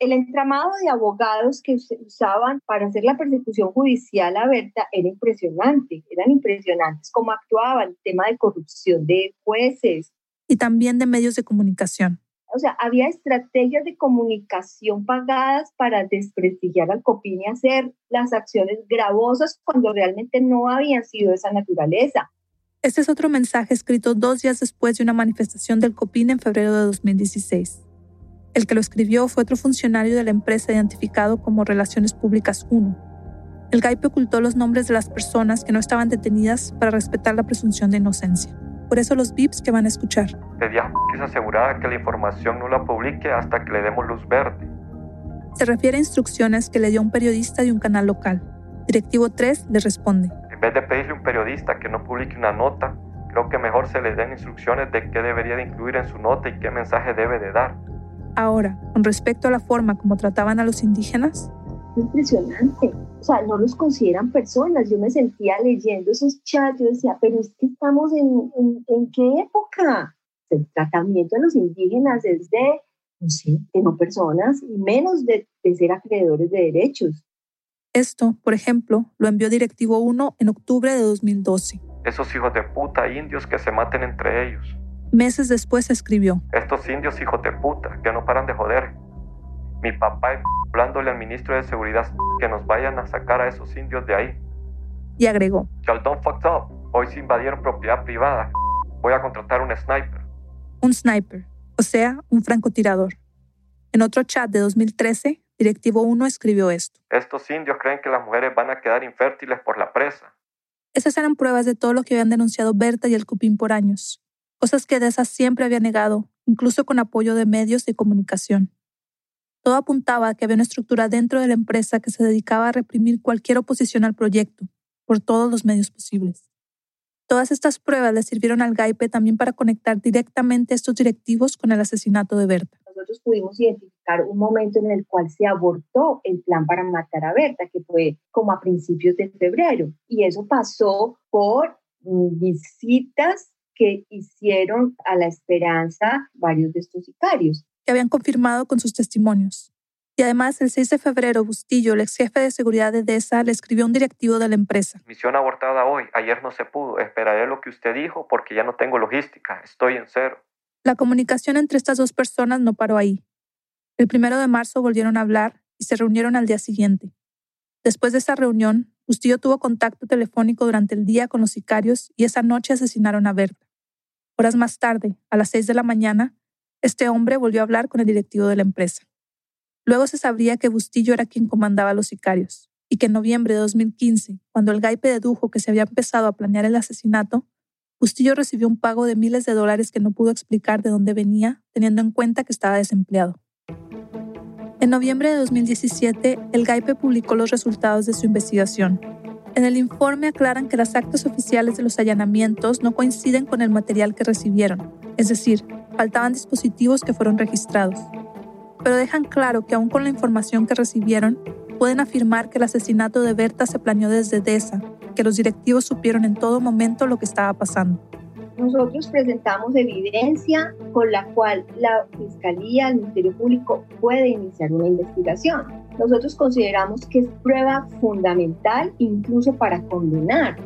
el entramado de abogados que se usaban para hacer la persecución judicial a Berta era impresionante, eran impresionantes cómo actuaban, el tema de corrupción de jueces. Y también de medios de comunicación. O sea, había estrategias de comunicación pagadas para desprestigiar al COPIN y hacer las acciones gravosas cuando realmente no habían sido de esa naturaleza. Este es otro mensaje escrito dos días después de una manifestación del COPIN en febrero de 2016. El que lo escribió fue otro funcionario de la empresa identificado como Relaciones Públicas 1. El GAIPE ocultó los nombres de las personas que no estaban detenidas para respetar la presunción de inocencia. Por eso los VIPs que van a escuchar. Pedí a que se asegurara que la información no la publique hasta que le demos luz verde. Se refiere a instrucciones que le dio un periodista de un canal local. Directivo 3 le responde. En vez de pedirle a un periodista que no publique una nota, creo que mejor se le den instrucciones de qué debería de incluir en su nota y qué mensaje debe de dar. Ahora, con respecto a la forma como trataban a los indígenas. Impresionante. O sea, no los consideran personas. Yo me sentía leyendo esos chats, yo decía, pero es que estamos en, en, qué época? El tratamiento de los indígenas es de, no sé, de no personas y menos de, de ser acreedores de derechos. Esto, por ejemplo, lo envió Directivo 1 en octubre de 2012. Esos hijos de puta indios que se maten entre ellos. Meses después escribió: Estos indios hijos de puta que no paran de joder. Mi papá hablándole al ministro de Seguridad que nos vayan a sacar a esos indios de ahí. Y agregó: Chaldón fucked up. Hoy se invadieron propiedad privada. Voy a contratar un sniper. Un sniper, o sea, un francotirador. En otro chat de 2013, Directivo 1 escribió esto. Estos indios creen que las mujeres van a quedar infértiles por la presa. Esas eran pruebas de todo lo que habían denunciado Berta y el Cupín por años cosas que Deza siempre había negado, incluso con apoyo de medios de comunicación. Todo apuntaba a que había una estructura dentro de la empresa que se dedicaba a reprimir cualquier oposición al proyecto, por todos los medios posibles. Todas estas pruebas le sirvieron al GAIPE también para conectar directamente a estos directivos con el asesinato de Berta. Nosotros pudimos identificar un momento en el cual se abortó el plan para matar a Berta, que fue como a principios de febrero. Y eso pasó por mm, visitas que hicieron a la esperanza varios de estos sicarios. Que habían confirmado con sus testimonios. Y además, el 6 de febrero, Bustillo, el ex jefe de seguridad de DESA, le escribió a un directivo de la empresa. Misión abortada hoy, ayer no se pudo, esperaré lo que usted dijo porque ya no tengo logística, estoy en cero. La comunicación entre estas dos personas no paró ahí. El primero de marzo volvieron a hablar y se reunieron al día siguiente. Después de esa reunión, Bustillo tuvo contacto telefónico durante el día con los sicarios y esa noche asesinaron a Berta. Horas más tarde, a las 6 de la mañana, este hombre volvió a hablar con el directivo de la empresa. Luego se sabría que Bustillo era quien comandaba a los sicarios y que en noviembre de 2015, cuando el Gaipe dedujo que se había empezado a planear el asesinato, Bustillo recibió un pago de miles de dólares que no pudo explicar de dónde venía, teniendo en cuenta que estaba desempleado. En noviembre de 2017, el GAIPE publicó los resultados de su investigación. En el informe aclaran que las actas oficiales de los allanamientos no coinciden con el material que recibieron, es decir, faltaban dispositivos que fueron registrados. Pero dejan claro que aún con la información que recibieron, pueden afirmar que el asesinato de Berta se planeó desde DESA, que los directivos supieron en todo momento lo que estaba pasando. Nosotros presentamos evidencia con la cual la Fiscalía, el Ministerio Público puede iniciar una investigación. Nosotros consideramos que es prueba fundamental incluso para condenar.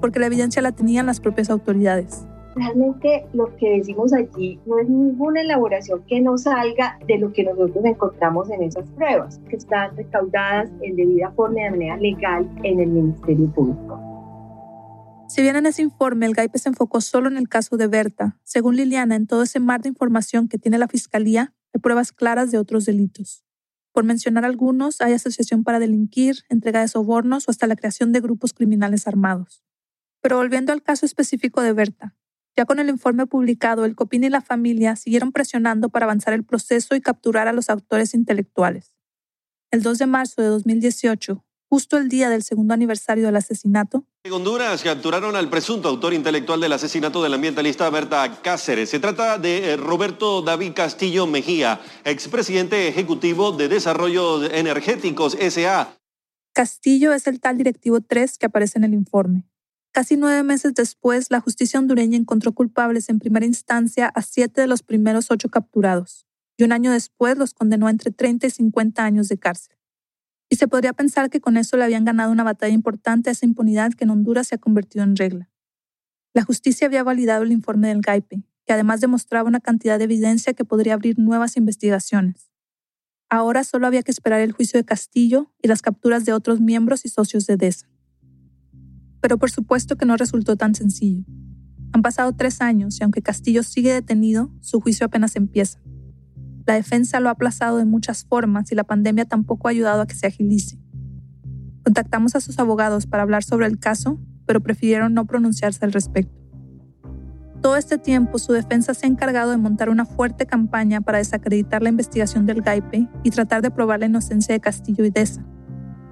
Porque la evidencia la tenían las propias autoridades. Realmente lo que decimos allí no es ninguna elaboración que no salga de lo que nosotros encontramos en esas pruebas, que están recaudadas en debida forma y de manera legal en el Ministerio Público. Si bien en ese informe el GAIPE se enfocó solo en el caso de Berta, según Liliana, en todo ese mar de información que tiene la Fiscalía, hay pruebas claras de otros delitos. Por mencionar algunos, hay asociación para delinquir, entrega de sobornos o hasta la creación de grupos criminales armados. Pero volviendo al caso específico de Berta, ya con el informe publicado, el COPIN y la familia siguieron presionando para avanzar el proceso y capturar a los autores intelectuales. El 2 de marzo de 2018, justo el día del segundo aniversario del asesinato. En Honduras capturaron al presunto autor intelectual del asesinato del ambientalista Berta Cáceres. Se trata de eh, Roberto David Castillo Mejía, expresidente ejecutivo de Desarrollo Energéticos SA. Castillo es el tal directivo 3 que aparece en el informe. Casi nueve meses después, la justicia hondureña encontró culpables en primera instancia a siete de los primeros ocho capturados, y un año después los condenó a entre 30 y 50 años de cárcel. Y se podría pensar que con eso le habían ganado una batalla importante a esa impunidad que en Honduras se ha convertido en regla. La justicia había validado el informe del GAIPE, que además demostraba una cantidad de evidencia que podría abrir nuevas investigaciones. Ahora solo había que esperar el juicio de Castillo y las capturas de otros miembros y socios de DESA. Pero por supuesto que no resultó tan sencillo. Han pasado tres años y aunque Castillo sigue detenido, su juicio apenas empieza. La defensa lo ha aplazado de muchas formas y la pandemia tampoco ha ayudado a que se agilice. Contactamos a sus abogados para hablar sobre el caso, pero prefirieron no pronunciarse al respecto. Todo este tiempo su defensa se ha encargado de montar una fuerte campaña para desacreditar la investigación del GAIPE y tratar de probar la inocencia de Castillo y Deza.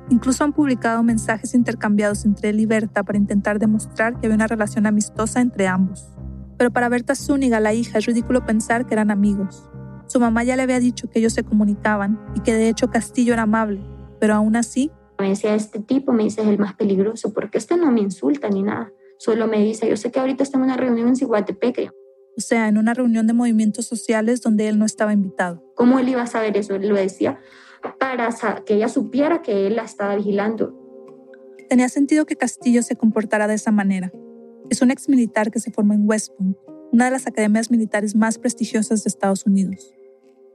Incluso han publicado mensajes intercambiados entre él y Berta para intentar demostrar que había una relación amistosa entre ambos. Pero para Berta Zúñiga, la hija, es ridículo pensar que eran amigos. Su mamá ya le había dicho que ellos se comunicaban y que de hecho Castillo era amable, pero aún así... Me decía, este tipo me dice es el más peligroso porque este no me insulta ni nada. Solo me dice, yo sé que ahorita está en una reunión en Ciguatepeque. O sea, en una reunión de movimientos sociales donde él no estaba invitado. ¿Cómo él iba a saber eso? Él lo decía para que ella supiera que él la estaba vigilando. Tenía sentido que Castillo se comportara de esa manera. Es un ex militar que se formó en West Point, una de las academias militares más prestigiosas de Estados Unidos.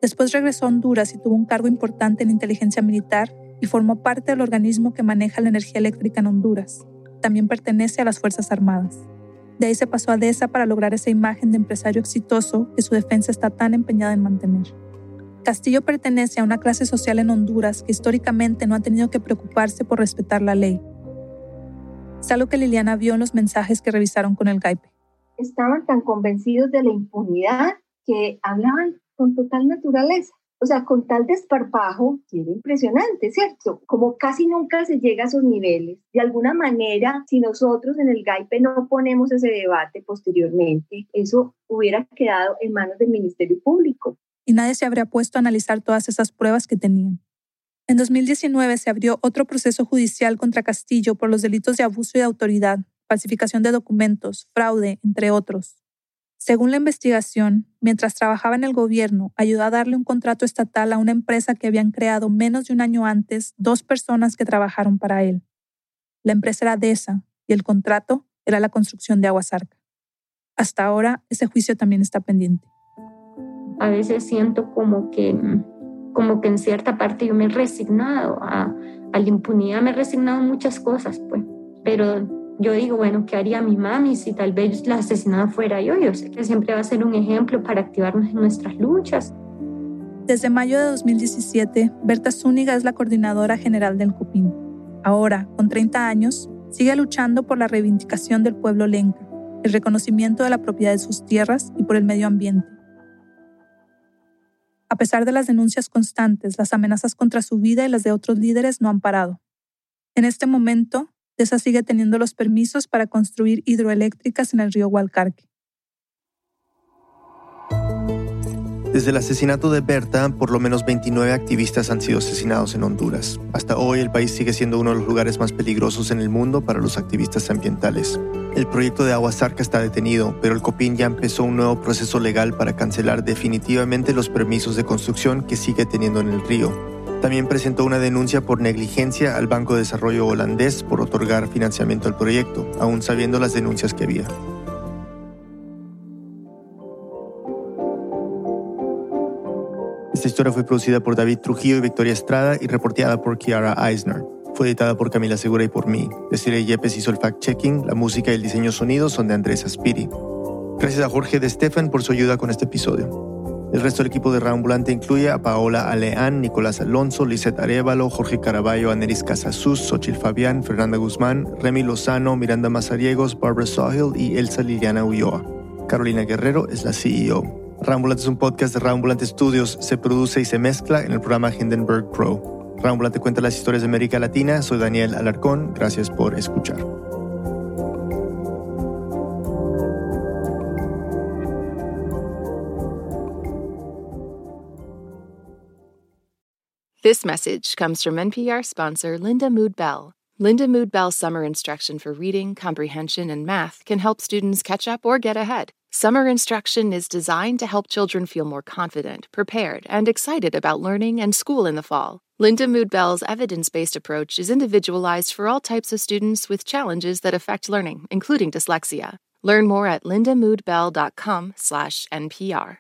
Después regresó a Honduras y tuvo un cargo importante en inteligencia militar y formó parte del organismo que maneja la energía eléctrica en Honduras. También pertenece a las Fuerzas Armadas. De ahí se pasó a DESA para lograr esa imagen de empresario exitoso que su defensa está tan empeñada en mantener. Castillo pertenece a una clase social en Honduras que históricamente no ha tenido que preocuparse por respetar la ley. Es que Liliana vio en los mensajes que revisaron con el GAIPE. Estaban tan convencidos de la impunidad que hablaban con total naturaleza. O sea, con tal desparpajo, que era impresionante, ¿cierto? Como casi nunca se llega a esos niveles. De alguna manera, si nosotros en el GAIPE no ponemos ese debate posteriormente, eso hubiera quedado en manos del Ministerio Público. Y nadie se habría puesto a analizar todas esas pruebas que tenían. En 2019 se abrió otro proceso judicial contra Castillo por los delitos de abuso de autoridad, falsificación de documentos, fraude, entre otros. Según la investigación, mientras trabajaba en el gobierno, ayudó a darle un contrato estatal a una empresa que habían creado menos de un año antes dos personas que trabajaron para él. La empresa era DESA y el contrato era la construcción de Aguasarca. Hasta ahora, ese juicio también está pendiente. A veces siento como que, como que en cierta parte yo me he resignado a, a la impunidad, me he resignado a muchas cosas, pues, pero yo digo, bueno, ¿qué haría mi mami si tal vez la asesinada fuera yo? Yo sé que siempre va a ser un ejemplo para activarnos en nuestras luchas. Desde mayo de 2017, Berta Zúñiga es la coordinadora general del CUPIN. Ahora, con 30 años, sigue luchando por la reivindicación del pueblo lenca, el reconocimiento de la propiedad de sus tierras y por el medio ambiente. A pesar de las denuncias constantes, las amenazas contra su vida y las de otros líderes no han parado. En este momento, sigue teniendo los permisos para construir hidroeléctricas en el río Hualcarque. Desde el asesinato de Berta, por lo menos 29 activistas han sido asesinados en Honduras. Hasta hoy el país sigue siendo uno de los lugares más peligrosos en el mundo para los activistas ambientales. El proyecto de Aguasarca está detenido, pero el COPIN ya empezó un nuevo proceso legal para cancelar definitivamente los permisos de construcción que sigue teniendo en el río. También presentó una denuncia por negligencia al Banco de Desarrollo holandés por otorgar financiamiento al proyecto, aún sabiendo las denuncias que había. Esta historia fue producida por David Trujillo y Victoria Estrada y reporteada por Kiara Eisner. Fue editada por Camila Segura y por mí. Desiree Yepes hizo el fact-checking, la música y el diseño sonido son de Andrés Aspiri. Gracias a Jorge de Stefan por su ayuda con este episodio. El resto del equipo de Reambulante incluye a Paola Aleán, Nicolás Alonso, Lisette Arevalo, Jorge Caraballo, Aneris Casasus, Xochil Fabián, Fernanda Guzmán, Remy Lozano, Miranda Mazariegos, Barbara Sahil y Elsa Liliana Ulloa. Carolina Guerrero es la CEO. Reambulante es un podcast de Reambulante Studios. Se produce y se mezcla en el programa Hindenburg Pro. Reambulante cuenta las historias de América Latina. Soy Daniel Alarcón. Gracias por escuchar. This message comes from NPR sponsor Linda Mood Bell. Linda Mood Bell summer instruction for reading, comprehension, and math can help students catch up or get ahead. Summer instruction is designed to help children feel more confident, prepared, and excited about learning and school in the fall. Linda Mood Bell's evidence based approach is individualized for all types of students with challenges that affect learning, including dyslexia. Learn more at lindamoodbell.com/npr.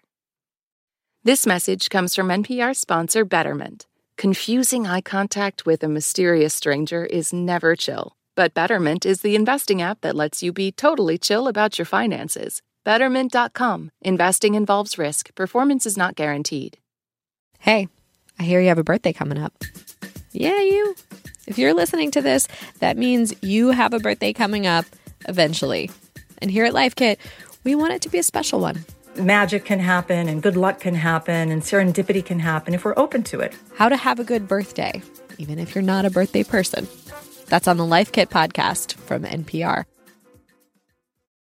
This message comes from NPR sponsor Betterment. Confusing eye contact with a mysterious stranger is never chill. But Betterment is the investing app that lets you be totally chill about your finances. Betterment.com. Investing involves risk, performance is not guaranteed. Hey, I hear you have a birthday coming up. Yeah, you. If you're listening to this, that means you have a birthday coming up eventually. And here at Life Kit, we want it to be a special one magic can happen and good luck can happen and serendipity can happen if we're open to it. How to have a good birthday, even if you're not a birthday person. That's on the Life Kit podcast from NPR.